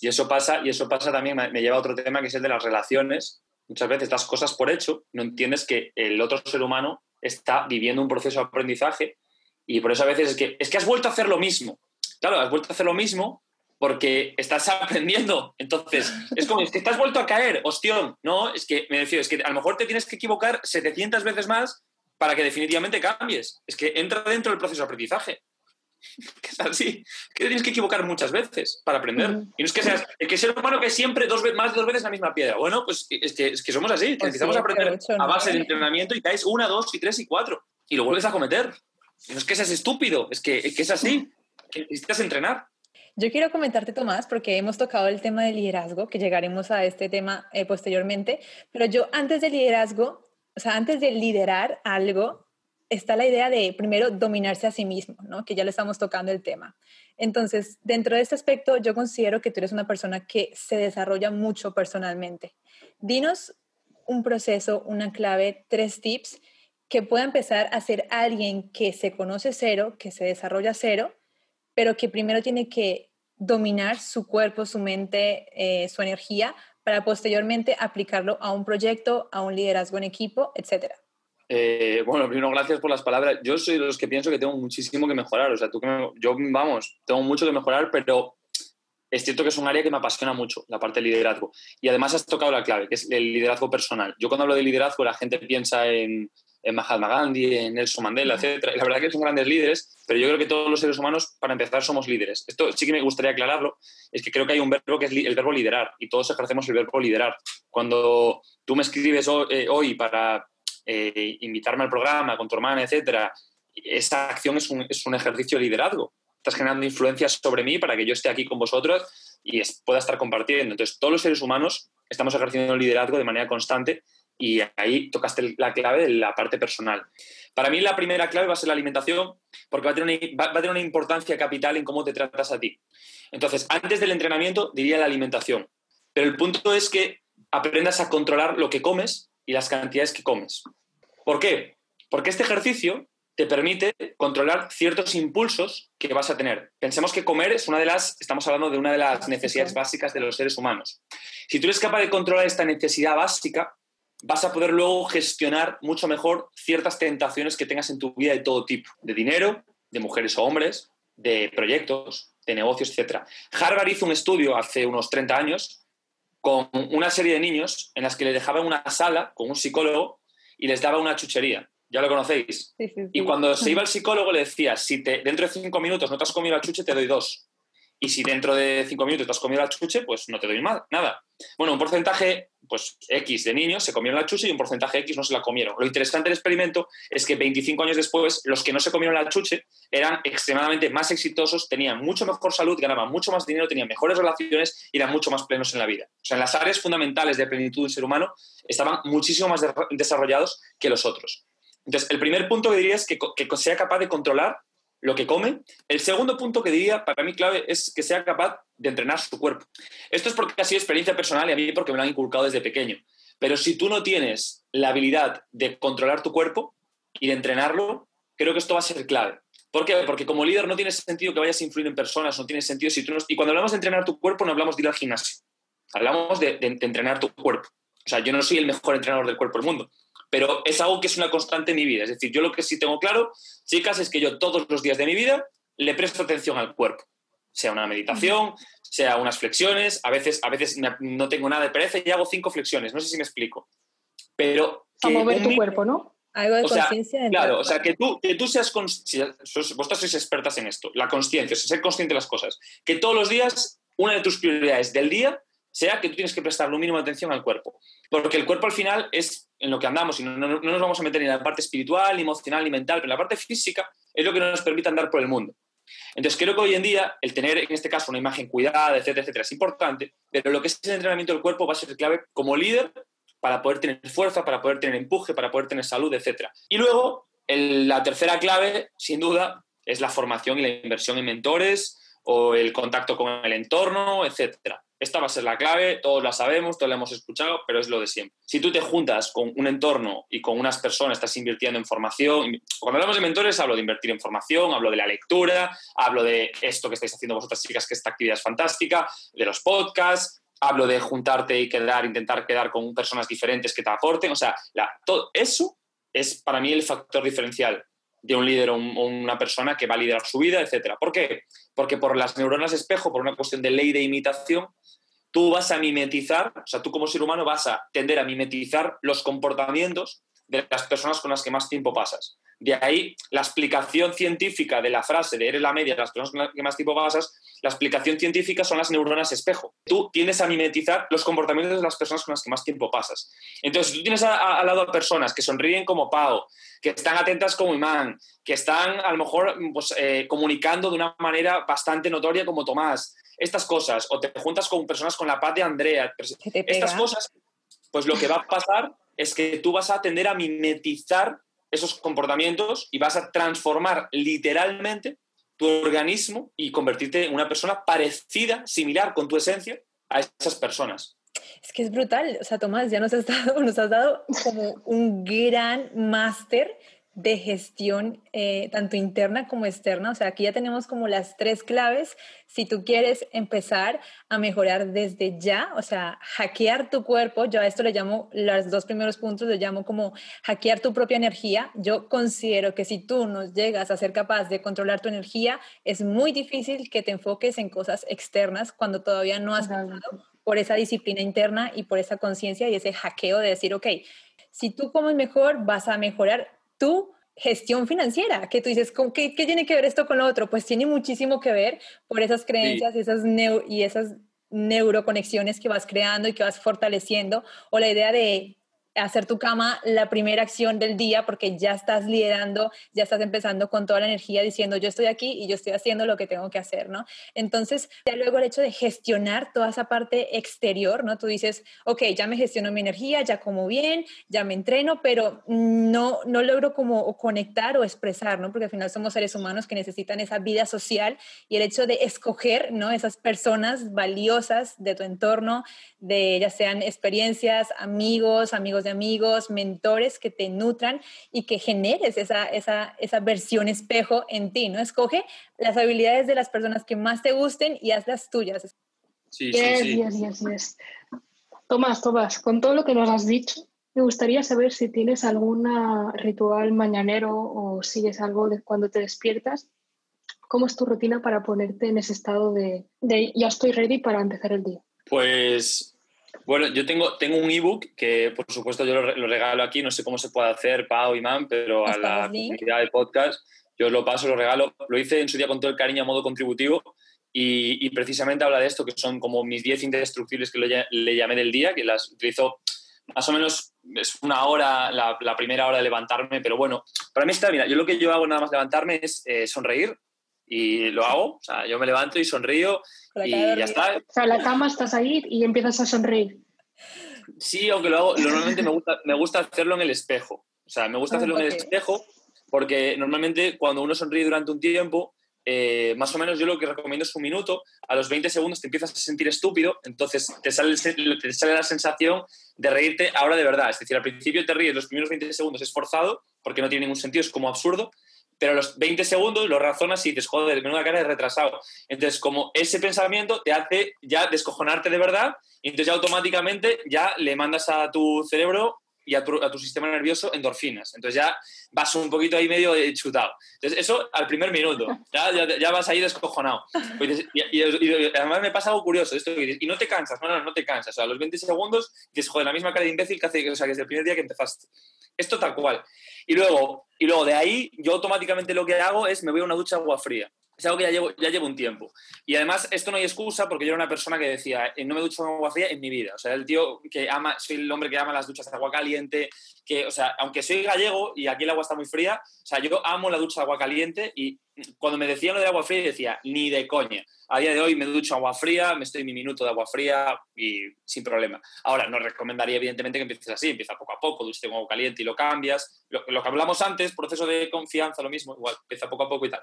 Y eso pasa, y eso pasa también, me lleva a otro tema que es el de las relaciones. Muchas veces das cosas por hecho, no entiendes que el otro ser humano está viviendo un proceso de aprendizaje y por eso a veces es que, es que has vuelto a hacer lo mismo. Claro, has vuelto a hacer lo mismo porque estás aprendiendo. Entonces, es como, es que estás vuelto a caer, hostión. No, es que, me decía, es que a lo mejor te tienes que equivocar 700 veces más para que definitivamente cambies. Es que entra dentro del proceso de aprendizaje. que es así, que tienes que equivocar muchas veces para aprender. Y no es que seas, el que ser humano que siempre dos, más de dos veces la misma piedra. Bueno, pues es que, es que somos así, que pues necesitamos aprender a base de entrenamiento y caes una, dos y tres y cuatro y lo vuelves a cometer. no es que seas estúpido, es que, es así, que necesitas entrenar. Yo quiero comentarte, Tomás, porque hemos tocado el tema del liderazgo, que llegaremos a este tema eh, posteriormente, pero yo antes del liderazgo, o sea, antes de liderar algo, está la idea de primero dominarse a sí mismo, ¿no? que ya le estamos tocando el tema. Entonces, dentro de este aspecto, yo considero que tú eres una persona que se desarrolla mucho personalmente. Dinos un proceso, una clave, tres tips que pueda empezar a ser alguien que se conoce cero, que se desarrolla cero, pero que primero tiene que dominar su cuerpo, su mente, eh, su energía, para posteriormente aplicarlo a un proyecto, a un liderazgo en equipo, etcétera. Eh, bueno, primero, gracias por las palabras. Yo soy de los que pienso que tengo muchísimo que mejorar. O sea, tú yo, vamos, tengo mucho que mejorar, pero es cierto que es un área que me apasiona mucho, la parte del liderazgo. Y además has tocado la clave, que es el liderazgo personal. Yo cuando hablo de liderazgo, la gente piensa en, Mahatma Gandhi, en Nelson Mandela, etc. la verdad que son grandes líderes, pero yo creo que todos los seres humanos, para empezar, somos líderes. Esto sí que me gustaría aclararlo, es que creo que hay un verbo que es el verbo liderar, y todos ejercemos el verbo liderar. Cuando tú me escribes eh, hoy para eh, invitarme al programa con tu hermana, etcétera, esa acción es un, es un, ejercicio de liderazgo. Estás generando influencias sobre mí para que yo esté aquí con vosotros y pueda estar compartiendo. Entonces, todos los seres humanos estamos ejerciendo el liderazgo de manera constante y ahí tocaste la clave de la parte personal. Para mí la primera clave va a ser la alimentación porque va a tener una, va a tener una importancia capital en cómo te tratas a ti. Entonces, antes del entrenamiento diría la alimentación. Pero el punto es que aprendas a controlar lo que comes y las cantidades que comes. ¿Por qué? Porque este ejercicio te permite controlar ciertos impulsos que vas a tener. Pensemos que comer es una de las, estamos hablando de una de las necesidades básicas de los seres humanos. Si tú eres capaz de controlar esta necesidad básica, vas a poder luego gestionar mucho mejor ciertas tentaciones que tengas en tu vida de todo tipo, de dinero, de mujeres o hombres, de proyectos, de negocios, etc. Harvard hizo un estudio hace unos 30 años con una serie de niños en las que le dejaban una sala con un psicólogo y les daba una chuchería. ¿Ya lo conocéis? Y cuando se iba el psicólogo le decía, si te, dentro de cinco minutos no te has comido la chuche, te doy dos. Y si dentro de cinco minutos te has comido la chuche, pues no te doy nada. Bueno, un porcentaje, pues X de niños se comieron la chuche y un porcentaje X no se la comieron. Lo interesante del experimento es que 25 años después, los que no se comieron la chuche eran extremadamente más exitosos, tenían mucho mejor salud, ganaban mucho más dinero, tenían mejores relaciones y eran mucho más plenos en la vida. O sea, en las áreas fundamentales de plenitud del ser humano estaban muchísimo más desarrollados que los otros. Entonces, el primer punto que diría es que, que sea capaz de controlar lo que come. El segundo punto que diría, para mí clave, es que sea capaz de entrenar su cuerpo. Esto es porque ha sido experiencia personal y a mí porque me lo han inculcado desde pequeño. Pero si tú no tienes la habilidad de controlar tu cuerpo y de entrenarlo, creo que esto va a ser clave. ¿Por qué? Porque como líder no tiene sentido que vayas a influir en personas, no tiene sentido si tú no... Y cuando hablamos de entrenar tu cuerpo no hablamos de ir al gimnasio, hablamos de, de entrenar tu cuerpo. O sea, yo no soy el mejor entrenador del cuerpo del mundo, pero es algo que es una constante en mi vida. Es decir, yo lo que sí tengo claro, chicas, es que yo todos los días de mi vida le presto atención al cuerpo. Sea una meditación, sea unas flexiones, a veces, a veces no tengo nada de pereza y hago cinco flexiones, no sé si me explico. Pero... a mover tu cuerpo, ¿no? Algo de conciencia. Claro, o sea, que tú, que tú seas consciente, vosotras sois expertas en esto, la conciencia, o ser consciente de las cosas. Que todos los días, una de tus prioridades del día sea que tú tienes que prestar un mínimo de atención al cuerpo. Porque el cuerpo al final es en lo que andamos y no, nos vamos a meter ni en la parte espiritual, emocional, ni mental, pero en la parte física es lo que nos permite andar por el mundo. Entonces creo que hoy en día el tener en este caso una imagen cuidada, etcétera, etcétera, es importante, pero lo que es el entrenamiento del cuerpo va a ser clave como líder para poder tener fuerza, para poder tener empuje, para poder tener salud, etcétera. Y luego la tercera clave, sin duda, es la formación y la inversión en mentores o el contacto con el entorno, etcétera. Esta va a ser la clave, todos la sabemos, todos la hemos escuchado, pero es lo de siempre. Si tú te juntas con un entorno y con unas personas, estás invirtiendo en formación. Cuando hablamos de mentores, hablo de invertir en formación, hablo de la lectura, hablo de esto que estáis haciendo vosotras chicas, que esta actividad es fantástica, de los podcasts, hablo de juntarte y quedar, intentar quedar con personas diferentes que te aporten. O sea, todo eso es para mí el factor diferencial de un líder o, una persona que va a liderar su vida, etc. ¿Por qué? Porque por las neuronas espejo, por una cuestión de ley de imitación, tú vas a mimetizar, o sea, tú como ser humano vas a tender a mimetizar los comportamientos de las personas con las que más tiempo pasas. De ahí la explicación científica de la frase de eres la media de las personas con las que más tiempo pasas, la explicación científica son las neuronas espejo. Tú tienes a mimetizar los comportamientos de las personas con las que más tiempo pasas. Entonces, tú tienes al lado a personas que sonríen como Pau, que están atentas como Imán, que están a lo mejor pues, eh, comunicando de una manera bastante notoria como Tomás, estas cosas, o te juntas con personas con la paz de Andrea, estas cosas, pues lo que va a pasar es que tú vas a tender a mimetizar esos comportamientos y vas a transformar literalmente tu organismo y convertirte en una persona parecida, similar con tu esencia a esas personas. Es que es brutal, o sea, Tomás, ya nos has dado, nos has dado como un gran máster de gestión eh, tanto interna como externa. O sea, aquí ya tenemos como las tres claves si tú quieres empezar a mejorar desde ya, o sea, hackear tu cuerpo. Yo a esto le llamo, los dos primeros puntos le llamo como hackear tu propia energía. Yo considero que si tú no llegas a ser capaz de controlar tu energía, es muy difícil que te enfoques en cosas externas cuando todavía no has pasado por esa disciplina interna y por esa conciencia y ese hackeo de decir, ok, si tú comes mejor, vas a mejorar tu gestión financiera, que tú dices, ¿qué, ¿qué, tiene que ver esto con lo otro? Pues tiene muchísimo que ver por esas creencias esas y esas neuroconexiones que vas creando y que vas fortaleciendo, o la idea de hacer tu cama la primera acción del día porque ya estás liderando, ya estás empezando con toda la energía diciendo yo estoy aquí y yo estoy haciendo lo que tengo que hacer, ¿no? Entonces, ya luego el hecho de gestionar toda esa parte exterior, ¿no? Tú dices, ok, ya me gestiono mi energía, ya como bien, ya me entreno, pero no, no logro como conectar o expresar, ¿no? Porque al final somos seres humanos que necesitan esa vida social y el hecho de escoger, ¿no? Esas personas valiosas de tu entorno, de ya sean experiencias, amigos, amigos de amigos, mentores que te nutran y que generes esa, esa, esa versión espejo en ti, ¿no? Escoge las habilidades de las personas que más te gusten y hazlas tuyas. Sí, sí, sí. Tomás, Tomás, con todo lo que nos has dicho, me gustaría saber si tienes algún ritual mañanero o sigues algo de cuando te despiertas. ¿Cómo es tu rutina para ponerte en ese estado de, de ya estoy ready para empezar el día? Pues bueno, yo tengo, tengo un ebook que, por supuesto, yo lo, regalo aquí. No sé cómo se puede hacer, Pau y Man, pero a la comunidad de podcast yo lo paso, lo regalo. Lo hice en su día con todo el cariño a modo contributivo y, precisamente habla de esto, que son como mis 10 indestructibles que le, llamé del día, que las utilizo más o menos, es una hora, la, primera hora de levantarme, pero bueno, para mí está bien. Yo lo que yo hago nada más levantarme es eh, sonreír y lo hago. O sea, yo me levanto y sonrío y ya está. O sea, la cama estás ahí y empiezas a sonreír. Sí, aunque lo hago, normalmente me gusta, me gusta hacerlo en el espejo. O sea, me gusta ah, hacerlo en el espejo porque normalmente cuando uno sonríe durante un tiempo, eh, más o menos yo lo que recomiendo es un minuto, a los 20 segundos te empiezas a sentir estúpido, entonces te sale, te sale la sensación de reírte ahora de verdad. Es decir, al principio te ríes, los primeros 20 segundos es forzado, porque no tiene ningún sentido, es como absurdo, pero los 20 segundos lo razonas y dices, joder, una cara de retrasado. Entonces, como ese pensamiento te hace ya descojonarte de verdad, y entonces ya automáticamente ya le mandas a tu cerebro y a tu, a tu, sistema nervioso endorfinas. Entonces ya vas un poquito ahí medio chutado. Entonces eso al primer minuto, ya, ya, vas ahí descojonado. Y, además me pasa algo curioso, esto y no te cansas, no, no, no te cansas. O sea, a los 20 segundos dices, joder, la misma cara de imbécil que hace, o sea, que desde el primer día que empezaste. Esto tal cual. Y luego, y luego de ahí, yo automáticamente lo que hago es me voy a una ducha de agua fría. Es algo que ya llevo, ya llevo un tiempo. Y además, esto no hay excusa porque yo era una persona que decía, eh, no me ducho con agua fría en mi vida. O sea, el tío que ama, soy el hombre que ama las duchas de agua caliente, que, o sea, aunque soy gallego y aquí el agua está muy fría, o sea, yo amo la ducha de agua caliente y cuando me decían lo de agua fría, decía, ni de coña. A día de hoy me ducho agua fría, me estoy mi minuto de agua fría y sin problema. Ahora, no recomendaría evidentemente que empieces así, empieza poco a poco, duchate con agua caliente y lo cambias. Lo, lo que hablamos antes, proceso de confianza, lo mismo, igual, empieza poco a poco y tal.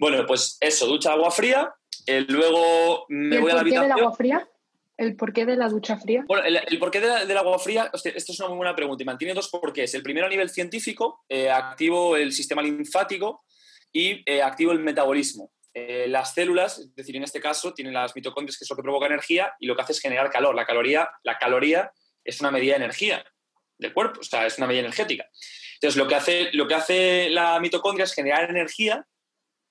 Bueno, pues eso, ducha de agua fría. Eh, luego me voy a la habitación. del agua fría? ¿El porqué de la ducha fría? Bueno, el, porqué del agua fría, esto es una muy buena pregunta y mantiene dos porqués. El primero a nivel científico, eh, activo el sistema linfático y eh, activo el metabolismo. las células, es decir, en este caso, tienen las mitocondrias, que es lo que provoca energía, y lo que hace es generar calor. La caloría, la caloría es una medida de energía del cuerpo, o sea, es una medida energética. Entonces, lo que hace, lo que hace la mitocondria es generar energía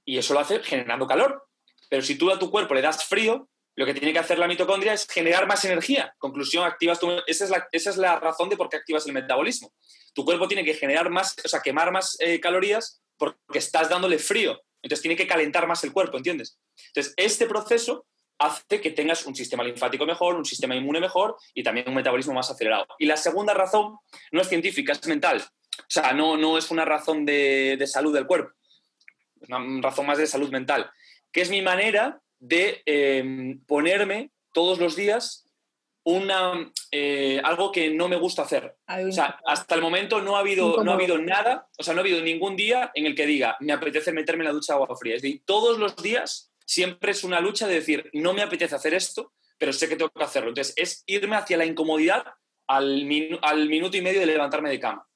y eso lo hace generando calor. Pero si tú a tu cuerpo le das frío, lo que tiene que hacer la mitocondria es generar más energía. Conclusión, activas tu, esa, es la, esa es la razón de por qué activas el metabolismo. Tu cuerpo tiene que generar más, o sea, quemar más eh, calorías porque estás dándole frío. Entonces tiene que calentar más el cuerpo, ¿entiendes? Entonces, este proceso hace que tengas un sistema linfático mejor, un sistema inmune mejor y también un metabolismo más acelerado. Y la segunda razón no es científica, es mental. O sea, no, no es una razón de, de salud del cuerpo, una razón más de salud mental, que es mi manera de em, ponerme todos los días una, eh, algo que no me gusta hacer. O sea, hasta el momento no ha, habido, no ha habido nada, o sea, no ha habido ningún día en el que diga, me apetece meterme en la ducha de agua fría. Es decir, todos los días siempre es una lucha de decir, no me apetece hacer esto, pero sé que tengo que hacerlo. Entonces, es irme hacia la incomodidad al, al minuto y medio de levantarme de cama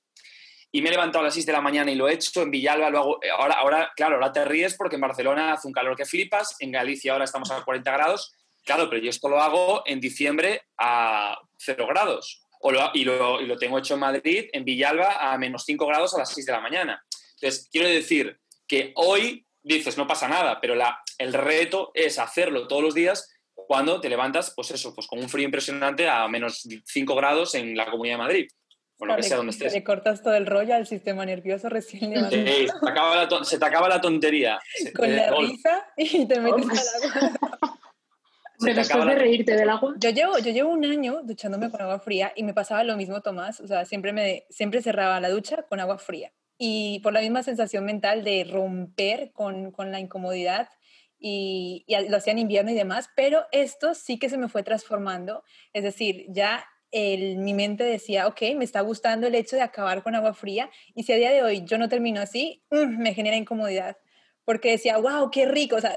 y me he levantado a las 6 de la mañana y lo he hecho, en Villalba lo hago, ahora, ahora, claro, ahora te ríes porque en Barcelona hace un calor que flipas, en Galicia ahora estamos a 40 grados, claro, pero yo esto lo hago en diciembre a 0 grados, y, lo, y, lo, tengo hecho en Madrid, en Villalba, a menos 5 grados a las 6 de la mañana. Entonces, quiero decir que hoy dices, no pasa nada, pero el reto es hacerlo todos los días cuando te levantas, pues eso, pues con un frío impresionante a menos 5 grados en la Comunidad de Madrid que sea donde estés. Le cortas todo el rollo al sistema nervioso recién levantado. Sí, se te acaba la, tontería. Con la risa y te metes al agua. después de reírte del agua. Yo llevo, yo llevo un año duchándome con agua fría y me pasaba lo mismo, Tomás. O sea, siempre, me, siempre cerraba la ducha con agua fría. Y por la misma sensación mental de romper con, con la incomodidad y, y, lo hacía en invierno y demás, pero esto sí que se me fue transformando. Es decir, ya mi mente decía, ok, me está gustando el hecho de acabar con agua fría y si a día de hoy yo no termino así, mm, me genera incomodidad. Porque decía, wow, qué rico. O sea,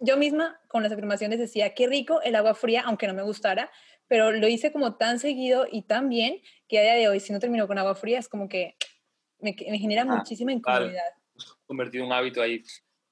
yo misma con las afirmaciones decía, qué rico el agua fría, aunque no me gustara, pero lo hice como tan seguido y tan bien que a día de hoy, si no termino con agua fría, es como que me, genera ah, muchísima incomodidad. convertido en un hábito ahí.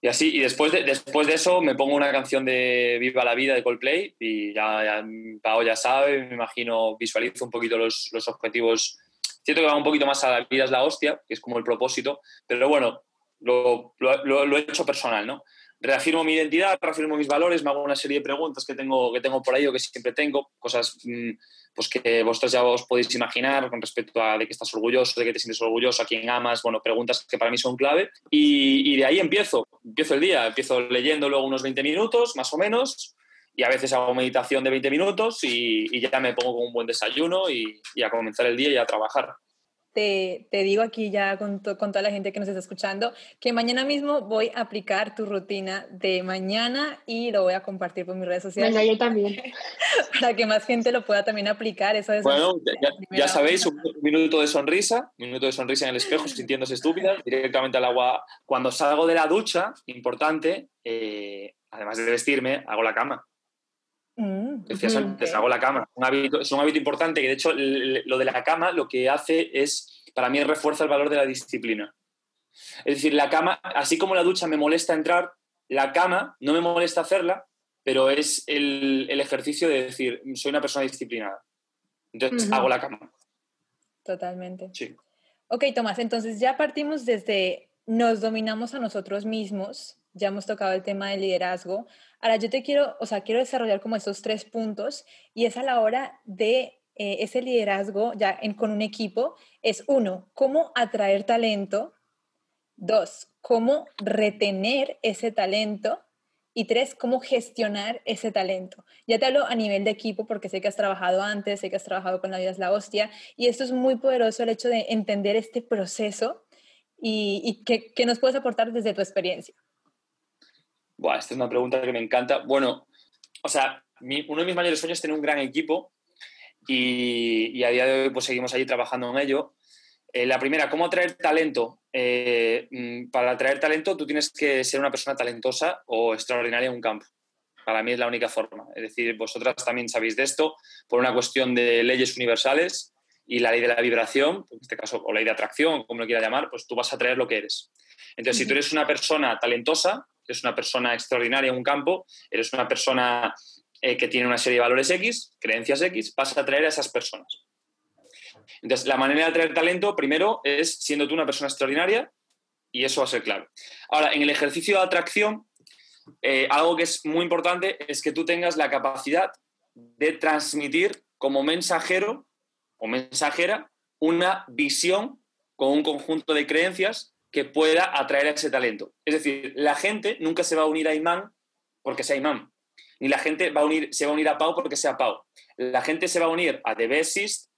Y así, y después de, después de eso me pongo una canción de Viva la Vida de Coldplay y ya, ya ya sabe, me imagino, visualizo un poquito los, los objetivos. Siento que va un poquito más a la vida es la hostia, que es como el propósito, pero bueno, lo, lo, lo he hecho personal, ¿no? Reafirmo mi identidad, reafirmo mis valores, me hago una serie de preguntas que tengo, que tengo por ahí o que siempre tengo, cosas mm, pues que vosotros ya os podéis imaginar con respecto a de qué estás orgulloso, de qué te sientes orgulloso, a quién amas, bueno, preguntas que para mí son clave. Y, de ahí empiezo, empiezo el día, empiezo leyendo luego unos 20 minutos, más o menos, y a veces hago meditación de 20 minutos y, ya me pongo con un buen desayuno y a comenzar el día y a trabajar te, digo aquí ya con, con, toda la gente que nos está escuchando que mañana mismo voy a aplicar tu rutina de mañana y lo voy a compartir por mis redes sociales. Venga, yo también. para que más gente lo pueda también aplicar. Eso es bueno, ya, sabéis, un minuto de sonrisa, un minuto de sonrisa en el espejo, sintiéndose estúpida, directamente al agua. Cuando salgo de la ducha, importante, eh, además de vestirme, hago la cama. Mm, Decías antes, hago la cama. es un hábito importante que, de hecho, lo de la cama lo que hace es, para mí, refuerza el valor de la disciplina. Es decir, la cama, así como la ducha me molesta entrar, la cama no me molesta hacerla, pero es el, ejercicio de decir, soy una persona disciplinada. Entonces, hago la cama. Totalmente. Sí. Ok, Tomás, entonces ya partimos desde nos dominamos a nosotros mismos, ya hemos tocado el tema del liderazgo. Ahora yo te quiero, o sea, quiero desarrollar como esos tres puntos y es a la hora de eh, ese liderazgo ya en, con un equipo, es uno, cómo atraer talento, dos, cómo retener ese talento y tres, cómo gestionar ese talento. Ya te hablo a nivel de equipo porque sé que has trabajado antes, sé que has trabajado con la vida es la hostia y esto es muy poderoso el hecho de entender este proceso y, qué, nos puedes aportar desde tu experiencia. Buah, esta es una pregunta que me encanta. Bueno, o sea, uno de mis mayores sueños es tener un gran equipo y, a día de hoy pues seguimos allí trabajando en ello. Eh, la primera, ¿cómo atraer talento? Eh, mm, para atraer talento tú tienes que ser una persona talentosa o extraordinaria en un campo. Para mí es la única forma. Es decir, vosotras también sabéis de esto por una cuestión de leyes universales y la ley de la vibración, en este caso, o ley de atracción, como lo quiera llamar, pues tú vas a atraer lo que eres. Entonces, si tú eres una persona talentosa, eres una persona extraordinaria en un campo, eres una persona eh, que tiene una serie de valores X, creencias X, vas a atraer a esas personas. Entonces, la manera de atraer talento, primero, es siendo tú una persona extraordinaria y eso va a ser clave. Ahora, en el ejercicio de atracción, eh, algo que es muy importante es que tú tengas la capacidad de transmitir como mensajero o mensajera una visión con un conjunto de creencias que pueda atraer a ese talento. Es decir, la gente nunca se va a unir a Imán porque sea Imán, ni la gente va a unir, se va a unir a Pau porque sea Pau. La gente se va a unir a The Besist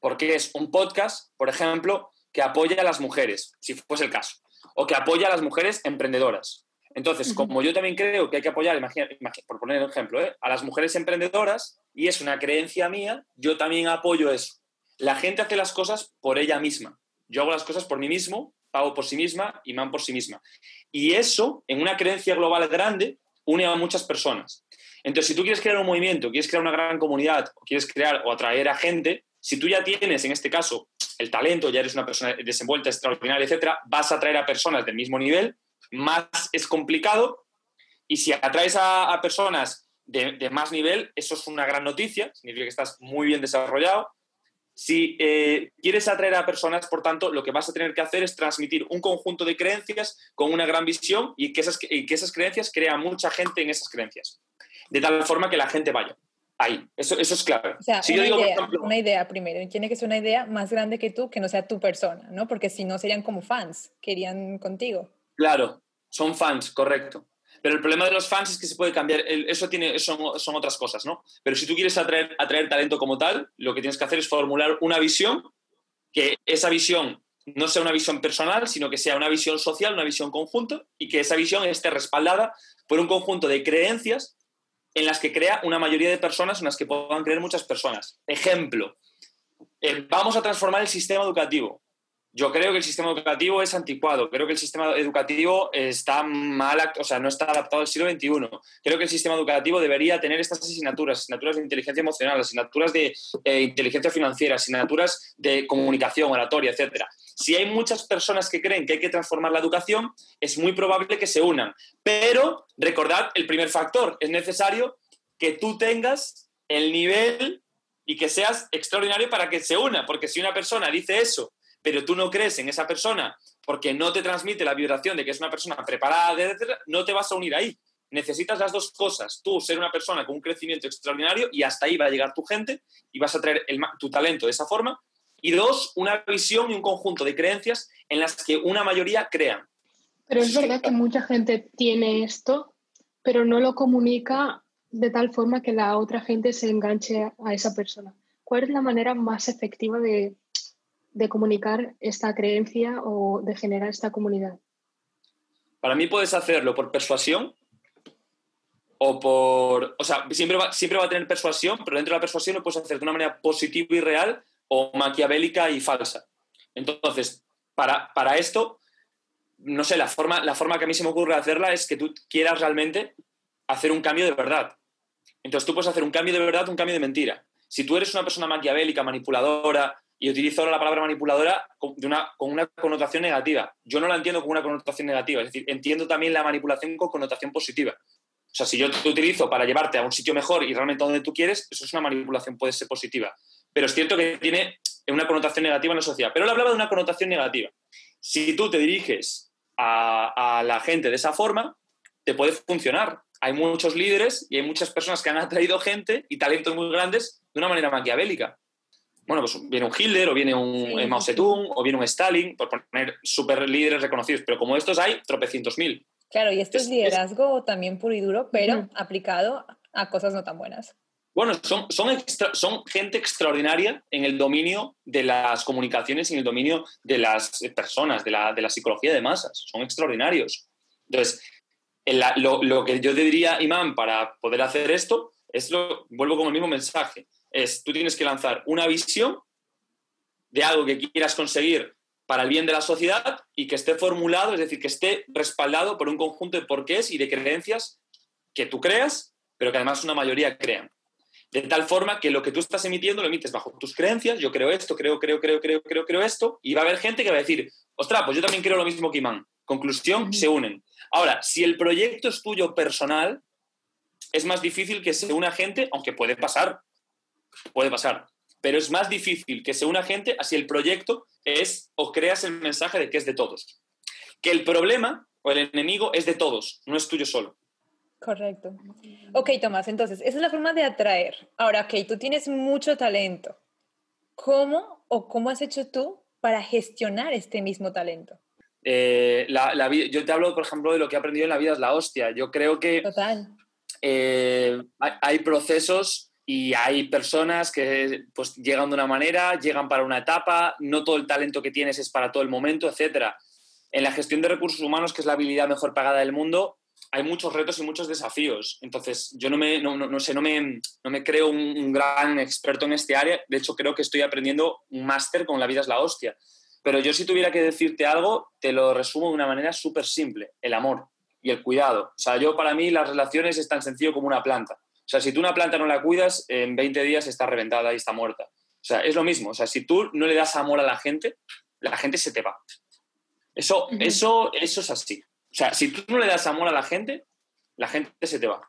porque es un podcast, por ejemplo, que apoya a las mujeres, si fuese el caso, o que apoya a las mujeres emprendedoras. Entonces, como yo también creo que hay que apoyar, imagina, por poner un ejemplo, ¿eh? a las mujeres emprendedoras, y es una creencia mía, yo también apoyo eso. La gente hace las cosas por ella misma. Yo hago las cosas por mí mismo, pago por sí misma, y man por sí misma. Y eso, en una creencia global grande, une a muchas personas. Entonces, si tú quieres crear un movimiento, quieres crear una gran comunidad, o quieres crear o atraer a gente, si tú ya tienes, en este caso, el talento, ya eres una persona desenvuelta, extraordinaria, etcétera, vas a atraer a personas del mismo nivel, más es complicado. Y si atraes a, personas de, más nivel, eso es una gran noticia, significa que estás muy bien desarrollado. Si eh, quieres atraer a personas, por tanto, lo que vas a tener que hacer es transmitir un conjunto de creencias con una gran visión y que esas, y que esas creencias crean mucha gente en esas creencias. De tal forma que la gente vaya ahí. Eso, eso es clave. O sea, una, idea, una idea primero. Tiene que ser una idea más grande que tú, que no sea tu persona, ¿no? Porque si no serían como fans, querían contigo. Claro, son fans, correcto. Pero el problema de los fans es que se puede cambiar. Eso tiene, son, otras cosas, ¿no? Pero si tú quieres atraer, talento como tal, lo que tienes que hacer es formular una visión, que esa visión no sea una visión personal, sino que sea una visión social, una visión conjunta, y que esa visión esté respaldada por un conjunto de creencias en las que crea una mayoría de personas, en las que puedan creer muchas personas. Ejemplo, eh, vamos a transformar el sistema educativo. Yo creo que el sistema educativo es anticuado, creo que el sistema educativo está mal, o sea, no está adaptado al siglo XXI. Creo que el sistema educativo debería tener estas asignaturas, asignaturas de inteligencia emocional, asignaturas de eh, inteligencia financiera, asignaturas de comunicación, oratoria, etc. Si hay muchas personas que creen que hay que transformar la educación, es muy probable que se unan. Pero recordad el primer factor, es necesario que tú tengas el nivel y que seas extraordinario para que se una, porque si una persona dice eso pero tú no crees en esa persona porque no te transmite la vibración de que es una persona preparada, no te vas a unir ahí. Necesitas las dos cosas, tú ser una persona con un crecimiento extraordinario y hasta ahí va a llegar tu gente y vas a traer tu talento de esa forma. Y dos, una visión y un conjunto de creencias en las que una mayoría crean. Pero es verdad que mucha gente tiene esto, pero no lo comunica de tal forma que la otra gente se enganche a esa persona. ¿Cuál es la manera más efectiva de de comunicar esta creencia o de generar esta comunidad? Para mí puedes hacerlo por persuasión o por... O sea, siempre va, siempre va a tener persuasión, pero dentro de la persuasión lo puedes hacer de una manera positiva y real o maquiavélica y falsa. Entonces, para, para esto, no sé, la forma, la forma que a mí se me ocurre hacerla es que tú quieras realmente hacer un cambio de verdad. Entonces tú puedes hacer un cambio de verdad, un cambio de mentira. Si tú eres una persona maquiavélica, manipuladora, y utilizo la palabra manipuladora con una, con una connotación negativa. Yo no la entiendo con una connotación negativa, es decir, entiendo también la manipulación con connotación positiva. O sea, si yo te utilizo para llevarte a un sitio mejor y realmente a donde tú quieres, eso es una manipulación, puede ser positiva. Pero es cierto que tiene una connotación negativa en la sociedad. Pero él hablaba de una connotación negativa. Si tú te diriges a, a la gente de esa forma, te puede funcionar. Hay muchos líderes y hay muchas personas que han atraído gente y talentos muy grandes de una manera maquiavélica bueno, pues viene un Hitler o viene un Mao Zedong o viene un Stalin, por poner super líderes reconocidos, pero como estos hay tropecientos mil. Claro, y esto es liderazgo también puro y duro, pero aplicado a cosas no tan buenas. Bueno, son, son, son gente extraordinaria en el dominio de las comunicaciones y en el dominio de las personas, de la, de la psicología de masas. Son extraordinarios. Entonces, lo, lo, que yo te diría, Imán, para poder hacer esto, es lo, vuelvo con el mismo mensaje es, tú tienes que lanzar una visión de algo que quieras conseguir para el bien de la sociedad y que esté formulado, es decir, que esté respaldado por un conjunto de porqués y de creencias que tú creas, pero que además una mayoría crean. De tal forma que lo que tú estás emitiendo lo emites bajo tus creencias, yo creo esto, creo, creo, creo, creo, creo, creo esto, y va a haber gente que va a decir, ostras, pues yo también creo lo mismo que Imán. Conclusión, se unen. Ahora, si el proyecto es tuyo personal, es más difícil que se una gente, aunque puede pasar, puede pasar. Pero es más difícil que se una gente así el proyecto es o creas el mensaje de que es de todos. Que el problema o el enemigo es de todos, no es tuyo solo. Correcto. Ok, Tomás, entonces, esa es la forma de atraer. Ahora, ok, tú tienes mucho talento. ¿Cómo o cómo has hecho tú para gestionar este mismo talento? Eh, yo te hablo, por ejemplo, de lo que he aprendido en la vida es la hostia. Yo creo que eh, hay, procesos y hay personas que pues, llegan de una manera, llegan para una etapa, no todo el talento que tienes es para todo el momento, etc. En la gestión de recursos humanos, que es la habilidad mejor pagada del mundo, hay muchos retos y muchos desafíos. Entonces, yo no me, no, sé, no me, no me creo un, gran experto en este área. De hecho, creo que estoy aprendiendo un máster con La vida es la hostia. Pero yo si tuviera que decirte algo, te lo resumo de una manera súper simple. El amor y el cuidado. O sea, yo para mí las relaciones es tan sencillo como una planta. O sea, si tú una planta no la cuidas, en 20 días está reventada y está muerta. O sea, es lo mismo. O sea, si tú no le das amor a la gente, la gente se te va. Eso, eso, eso es así. O sea, si tú no le das amor a la gente, la gente se te va.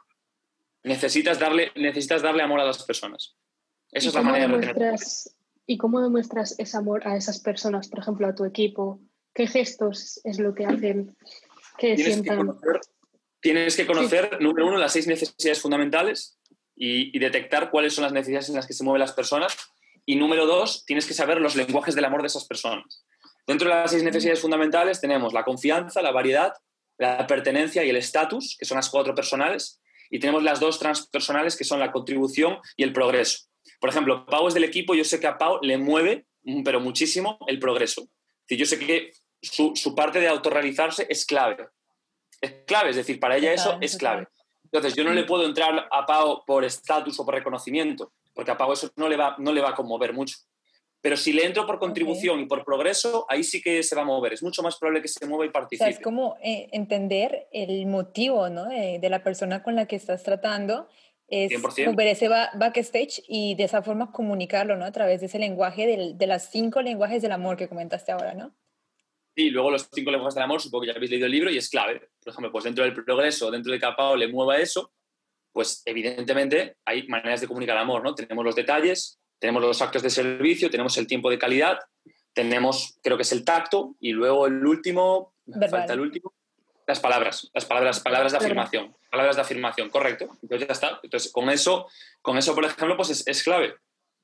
Necesitas darle, necesitas darle amor a las personas. Esa es la manera de ¿Y cómo demuestras ese amor a esas personas, por ejemplo, a tu equipo? ¿Qué gestos es lo que hacen que sientan? Que conocer, tienes que conocer, número uno, las seis necesidades fundamentales y, y detectar cuáles son las necesidades en las que se mueven las personas. Y número dos, tienes que saber los lenguajes del amor de esas personas. Dentro de las seis necesidades fundamentales tenemos la confianza, la variedad, la pertenencia y el estatus, que son las cuatro personales, y tenemos las dos transpersonales, que son la contribución y el progreso. Por ejemplo, Pau es del equipo, yo sé que a Pau le mueve, mm, pero muchísimo, el progreso. yo sé que su, parte de autorrealizarse es clave. Es clave, es decir, para ella eso es clave. Entonces, yo no le puedo entrar a Pau por estatus o por reconocimiento, porque a Pau eso no le va, no le va a conmover mucho. Pero si le entro por contribución y por progreso, ahí sí que se va a mover. Es mucho más probable que se mueva y participe. es como eh, entender el motivo ¿no? de, la persona con la que estás tratando. Es ver ese backstage y de esa forma comunicarlo ¿no? a través de ese lenguaje, de, de las cinco lenguajes del amor que comentaste ahora, ¿no? Y luego los cinco lenguajes del amor, supongo que ya habéis leído el libro y es clave. Por ejemplo, pues dentro del progreso, dentro de capao le mueva eso, pues evidentemente hay maneras de comunicar amor, ¿no? Tenemos los detalles, tenemos los actos de servicio, tenemos el tiempo de calidad, tenemos, creo que es el tacto, y luego el último, falta el último, las palabras, las palabras, palabras de afirmación, palabras de afirmación, correcto. Entonces ya está. Entonces con eso, con eso por ejemplo, pues es, es clave.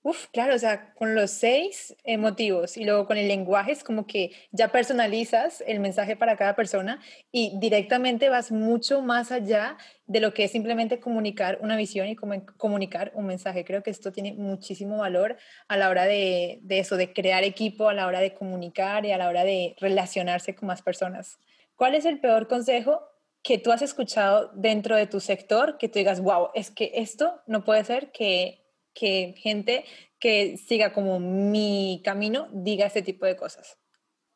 Uf, claro, o sea, con los seis motivos y luego con el lenguaje es como que ya personalizas el mensaje para cada persona y directamente vas mucho más allá de lo que es simplemente comunicar una visión y comunicar un mensaje. Creo que esto tiene muchísimo valor a la hora de, de eso, de crear equipo, a la hora de comunicar y a la hora de relacionarse con más personas. ¿Cuál es el peor consejo que tú has escuchado dentro de tu sector que tú digas, wow, es que esto no puede ser que que gente que siga como mi camino diga este tipo de cosas.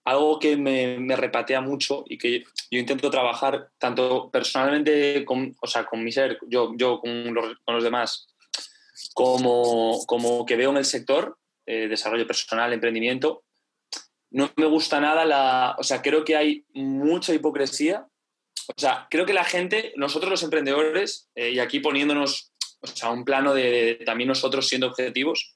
Algo que me, me repatea mucho y que yo intento trabajar tanto personalmente, con, o sea, con mi ser, yo, yo con, los, con los demás, como, como que veo en el sector, eh, desarrollo personal, emprendimiento, no me gusta nada la, o sea, creo que hay mucha hipocresía. O sea, creo que la gente, nosotros los emprendedores, eh, y aquí poniéndonos o sea, un plano de, también nosotros siendo objetivos,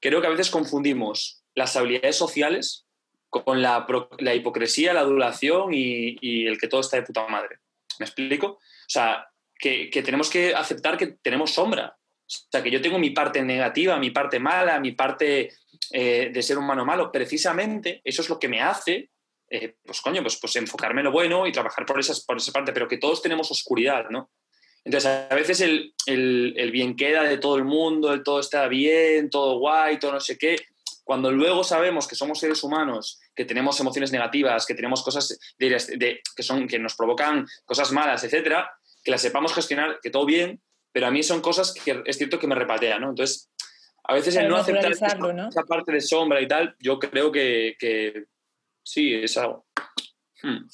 creo que a veces confundimos las habilidades sociales con la, hipocresía, la adulación y, el que todo está de puta madre. ¿Me explico? O sea, que, tenemos que aceptar que tenemos sombra. O sea, que yo tengo mi parte negativa, mi parte mala, mi parte eh, de ser humano malo. Precisamente eso es lo que me hace, eh, pues coño, pues, pues enfocarme en lo bueno y trabajar por, esas, por esa parte, pero que todos tenemos oscuridad, ¿no? Entonces, a veces el, el, bien queda de todo el mundo, el todo está bien, todo guay, todo no sé qué. Cuando luego sabemos que somos seres humanos, que tenemos emociones negativas, que tenemos cosas de, que, son, que nos provocan cosas malas, etcétera, que las sepamos gestionar, que todo bien, pero a mí son cosas que es cierto que me repatean, ¿no? Entonces, a veces el no aceptar esa, parte de sombra y tal, yo creo que, que sí, es algo. Hmm.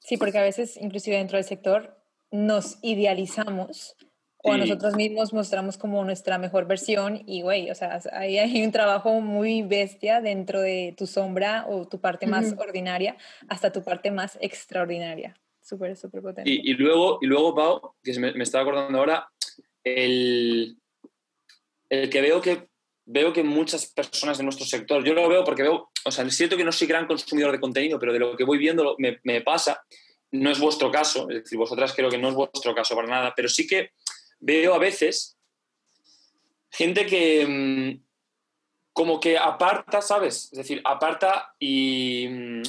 Sí, porque a veces, inclusive dentro del sector, nos idealizamos o a nosotros mismos mostramos como nuestra mejor versión y, güey, o sea, ahí hay un trabajo muy bestia dentro de tu sombra o tu parte más ordinaria hasta tu parte más extraordinaria. Súper, súper potente. Y, luego, y luego, Pau, que me, me estaba acordando ahora, el, el que veo que veo que muchas personas de nuestro sector, yo lo veo porque veo, o sea, es cierto que no soy gran consumidor de contenido, pero de lo que voy viendo me, me pasa, no es vuestro caso, es decir, vosotras creo que no es vuestro caso para nada, pero sí que veo a veces gente que mm, como que aparta, ¿sabes? Es decir, aparta y mm,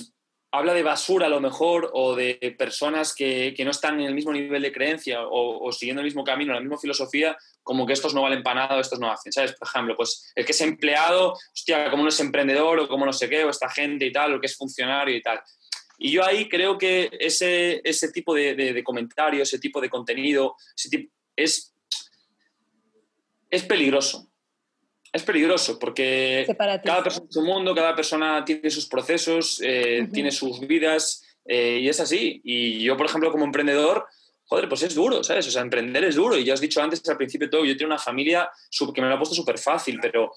habla de basura a lo mejor o de personas que, no están en el mismo nivel de creencia o, siguiendo el mismo camino, la misma filosofía, como que estos no valen para nada o estos no hacen, ¿sabes? Por ejemplo, pues el que es empleado, hostia, como no es emprendedor o como no sé qué, o esta gente y tal, o que es funcionario y tal. Y yo ahí creo que ese, ese tipo de, de, comentario, ese tipo de contenido, es, es peligroso. Es peligroso porque cada persona es un mundo, cada persona tiene sus procesos, eh, tiene sus vidas eh, y es así. Y yo, por ejemplo, como emprendedor, joder, pues es duro, ¿sabes? O sea, emprender es duro. Y ya os he dicho antes, al principio todo, yo tengo una familia que me lo ha puesto súper fácil, pero,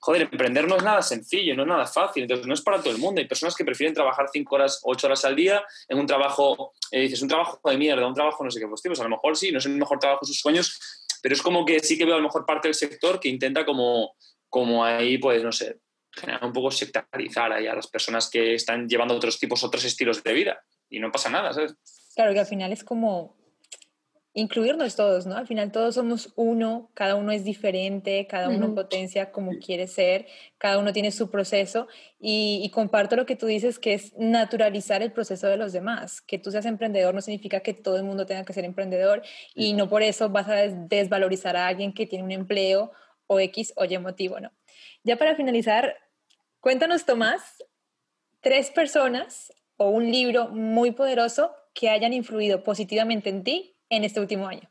joder, emprender no es nada sencillo, no es nada fácil. Entonces, no es para todo el mundo. Hay personas que prefieren trabajar cinco horas, ocho horas al día en un trabajo, eh, dices, un trabajo de mierda, un trabajo no sé qué, pues, tío, pues a lo mejor sí, no es el mejor trabajo de sus sueños, pero es como que sí que veo a lo mejor parte del sector que intenta como, como ahí, pues, no sé, generar un poco sectarizar ahí a las personas que están llevando otros tipos, otros estilos de vida. Y no pasa nada, ¿sabes? Claro, que al final es como incluirnos todos, ¿no? Al final todos somos uno, cada uno es diferente, cada uno potencia como quiere ser, cada uno tiene su proceso y, comparto lo que tú dices, que es naturalizar el proceso de los demás. Que tú seas emprendedor no significa que todo el mundo tenga que ser emprendedor y no por eso vas a desvalorizar a alguien que tiene un empleo o X o Y motivo, ¿no? Ya para finalizar, cuéntanos, Tomás, tres personas o un libro muy poderoso que hayan influido positivamente en ti en este último año?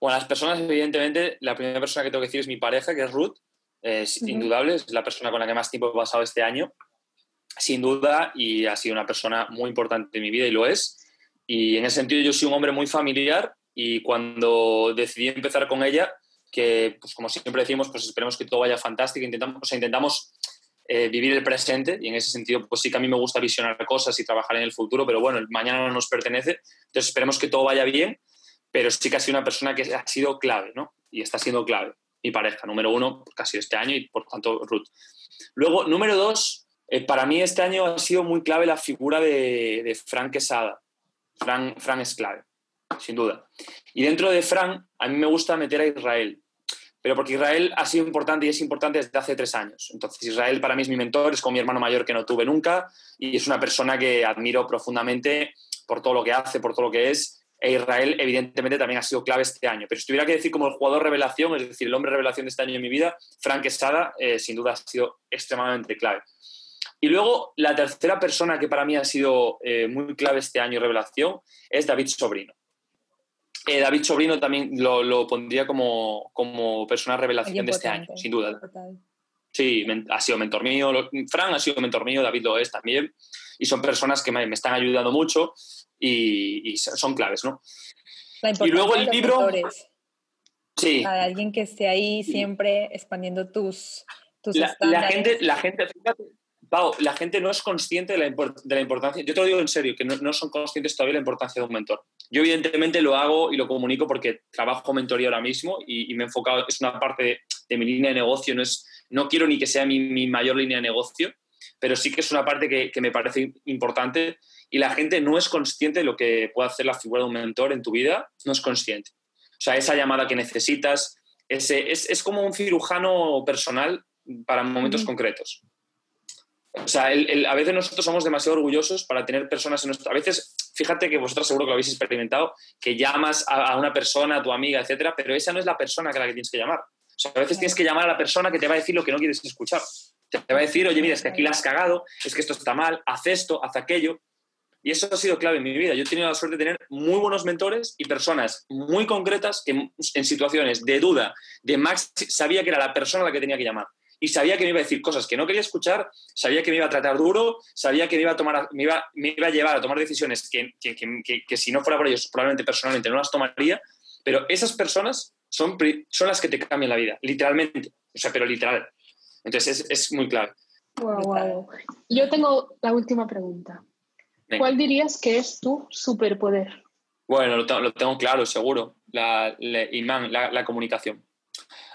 Bueno, las personas, evidentemente, la primera persona que tengo que decir es mi pareja, que es Ruth. Es indudable, es la persona con la que más tiempo he pasado este año, sin duda, y ha sido una persona muy importante en mi vida y lo es. Y en ese sentido yo soy un hombre muy familiar y cuando decidí empezar con ella, que pues como siempre decimos, pues esperemos que todo vaya fantástico, intentamos, intentamos eh, vivir el presente y en ese sentido pues sí que a mí me gusta visionar cosas y trabajar en el futuro, pero bueno, el mañana no nos pertenece, entonces esperemos que todo vaya bien pero sí que ha sido una persona que ha sido clave, ¿no? Y está siendo clave. Mi pareja, número uno, casi este año y por tanto Ruth. Luego, número dos, eh, para mí este año ha sido muy clave la figura de, de Frank Quesada. Frank, Frank es clave, sin duda. Y dentro de Frank, a mí me gusta meter a Israel, pero porque Israel ha sido importante y es importante desde hace tres años. Entonces, Israel para mí es mi mentor, es como mi hermano mayor que no tuve nunca y es una persona que admiro profundamente por todo lo que hace, por todo lo que es e Israel, evidentemente, también ha sido clave este año. Pero si tuviera que decir como el jugador revelación, es decir, el hombre revelación de este año en mi vida, Frank Esada, eh, sin duda ha sido extremadamente clave. Y luego, la tercera persona que para mí ha sido eh, muy clave este año revelación es David Sobrino. Eh, David Sobrino también lo, pondría como, como persona revelación de este año, sin duda. Sí, ha sido mentor mío. Frank ha sido mentor mío, David lo es también. Y son personas que me, me están ayudando mucho y, son claves, ¿no? y luego el libro... Sí. Para alguien que esté ahí siempre expandiendo tus, tus la, la, gente, la gente, fíjate, Pau, la gente no es consciente de la, de la, importancia, yo te lo digo en serio, que no, no, son conscientes todavía de la importancia de un mentor. Yo evidentemente lo hago y lo comunico porque trabajo mentoría ahora mismo y, me he enfocado, es una parte de, mi línea de negocio, no, es, no quiero ni que sea mi, mi, mayor línea de negocio, pero sí que es una parte que, que me parece importante y la gente no es consciente de lo que puede hacer la figura de un mentor en tu vida, no es consciente. O sea, esa llamada que necesitas, ese, es, es como un cirujano personal para momentos concretos. O sea, a veces nosotros somos demasiado orgullosos para tener personas en nuestro... A veces, fíjate que vosotros seguro que lo habéis experimentado, que llamas a, una persona, a tu amiga, etcétera, pero esa no es la persona a la que tienes que llamar. O a veces tienes que llamar a la persona que te va a decir lo que no quieres escuchar. Te va a decir, oye, mira, es que aquí la has cagado, es que esto está mal, haz esto, haz aquello. Y eso ha sido clave en mi vida. Yo he tenido la suerte de tener muy buenos mentores y personas muy concretas que en situaciones de duda, de max, sabía que era la persona a la que tenía que llamar. Y sabía que me iba a decir cosas que no quería escuchar, sabía que me iba a tratar duro, sabía que me iba a, tomar, me iba, me iba a llevar a tomar decisiones que, que, que, que, si no fuera por ellos, probablemente personalmente no las tomaría. Pero esas personas son, son las que te cambian la vida, literalmente. O sea, pero literal. Entonces es, es muy clave. Wow, wow. Yo tengo la última pregunta. ¿Cuál dirías que es tu superpoder? Bueno, lo, tengo claro, seguro. La, la, comunicación.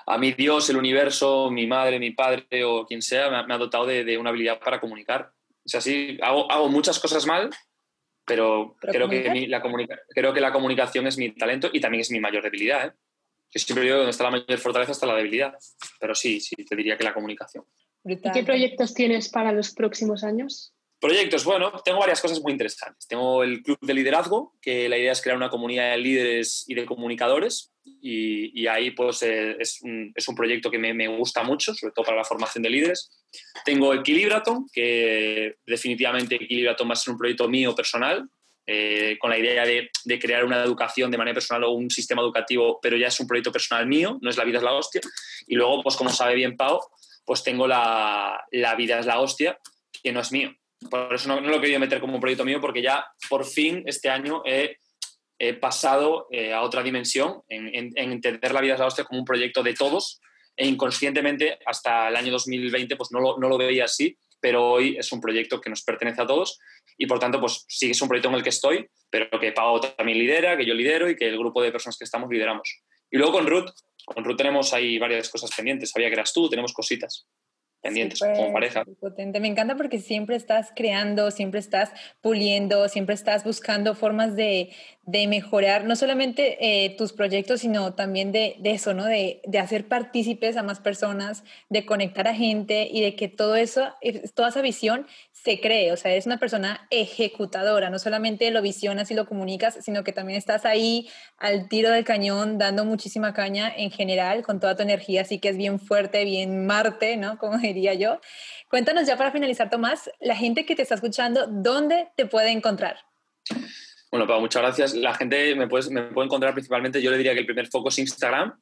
A mí Dios, el universo, mi madre, mi padre o quien sea me, ha dotado de, una habilidad para comunicar. Es así, hago, hago muchas cosas mal, pero, creo, que la creo que la comunicación es mi talento y también es mi mayor debilidad. ¿eh? Yo siempre digo que donde está la mayor fortaleza está la debilidad, pero sí, sí, te diría que la comunicación. ¿Y qué proyectos tienes para los próximos años? Proyectos, bueno, tengo varias cosas muy interesantes. Tengo el Club de Liderazgo, que la idea es crear una comunidad de líderes y de comunicadores. Y, ahí pues eh, es, un, es, un, proyecto que me, me, gusta mucho, sobre todo para la formación de líderes. Tengo Equilibraton, que definitivamente Equilibraton va a ser un proyecto mío personal, eh, con la idea de, crear una educación de manera personal o un sistema educativo, pero ya es un proyecto personal mío, no es la vida es la hostia. Y luego, pues como sabe bien Pau, pues tengo la, la vida es la hostia, que no es mío por eso no, lo he querido meter como un proyecto mío, porque ya por fin este año he, pasado eh, a otra dimensión, en, entender la vida de la hostia como un proyecto de todos, e inconscientemente hasta el año 2020 pues no lo, no lo veía así, pero hoy es un proyecto que nos pertenece a todos y por tanto pues sí es un proyecto en el que estoy, pero que Pau también lidera, que yo lidero y que el grupo de personas que estamos lideramos. Y luego con Ruth, con Ruth tenemos ahí varias cosas pendientes, sabía que eras tú, tenemos cositas pendientes como pareja. Potente. Me encanta porque siempre estás creando, siempre estás puliendo, siempre estás buscando formas de, de mejorar no solamente eh, tus proyectos, sino también de, eso, ¿no? De, de, hacer partícipes a más personas, de conectar a gente y de que todo eso, toda esa visión se cree. O sea, es una persona ejecutadora, no solamente lo visionas y lo comunicas, sino que también estás ahí al tiro del cañón, dando muchísima caña en general, con toda tu energía, así que es bien fuerte, bien Marte, ¿no? Como diría yo. Cuéntanos ya para finalizar, Tomás, la gente que te está escuchando, ¿dónde te puede encontrar? Bueno, Pau, muchas gracias. La gente me, puede, encontrar principalmente, yo le diría que el primer foco es Instagram.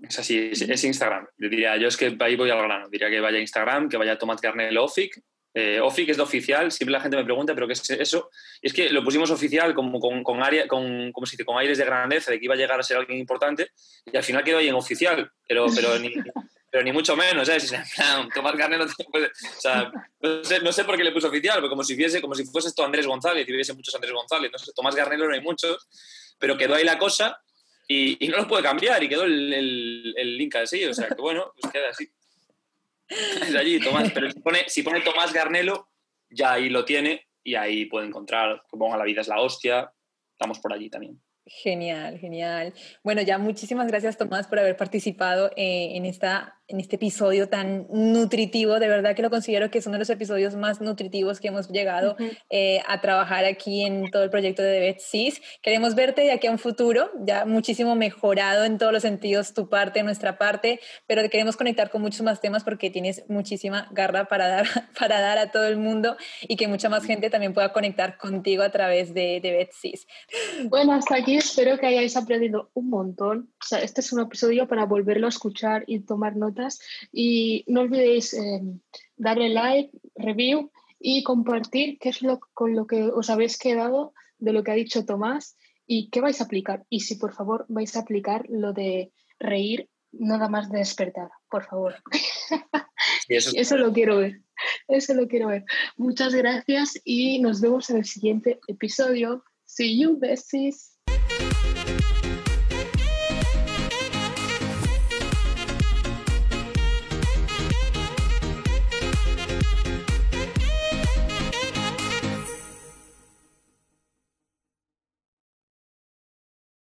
Es así, es, Instagram. Le diría, yo es que ahí voy al grano. Diría que vaya a Instagram, que vaya a Tomás Garnel Ofic. Eh, Ofic es de oficial, siempre la gente me pregunta, ¿pero qué es eso? Y es que lo pusimos oficial como con, con, área, con, ¿cómo se dice? con aires de grandeza, de que iba a llegar a ser alguien importante, y al final quedó ahí en oficial, pero, pero ni, pero ni mucho menos, ¿sabes? Tomás Garnel no, puede, o sea, no, sé, no, sé, por qué le puso oficial, pero como si, fuese, como si fuese esto Andrés González, y hubiese muchos Andrés González, no Tomás Garnelo no hay muchos, pero quedó ahí la cosa y, no lo puede cambiar y quedó el, el, el, link así, o sea, que bueno, pues queda así. Es allí, Tomás, pero si pone, si pone Tomás Garnelo, ya ahí lo tiene y ahí puede encontrar, que ponga la vida es la hostia, estamos por allí también. Genial, genial. Bueno, ya muchísimas gracias Tomás por haber participado eh, en esta en este episodio tan nutritivo. De verdad que lo considero que es uno de los episodios más nutritivos que hemos llegado eh, a trabajar aquí en todo el proyecto de BetSys. Queremos verte de aquí a un futuro, ya muchísimo mejorado en todos los sentidos, tu parte, nuestra parte, pero te queremos conectar con muchos más temas porque tienes muchísima garra para dar, para dar a todo el mundo y que mucha más gente también pueda conectar contigo a través de, de BetSys. Bueno, hasta aquí espero que hayáis aprendido un montón. O sea, este es un episodio para volverlo a escuchar y tomar nota y no olvidéis eh, darle like, review y compartir qué es lo con lo que os habéis quedado de lo que ha dicho Tomás y qué vais a aplicar. Y si por favor vais a aplicar lo de reír nada más de despertar, por favor. Eso, eso, lo quiero ver. Eso lo quiero ver. Muchas gracias y nos vemos en el siguiente episodio. See you, besties.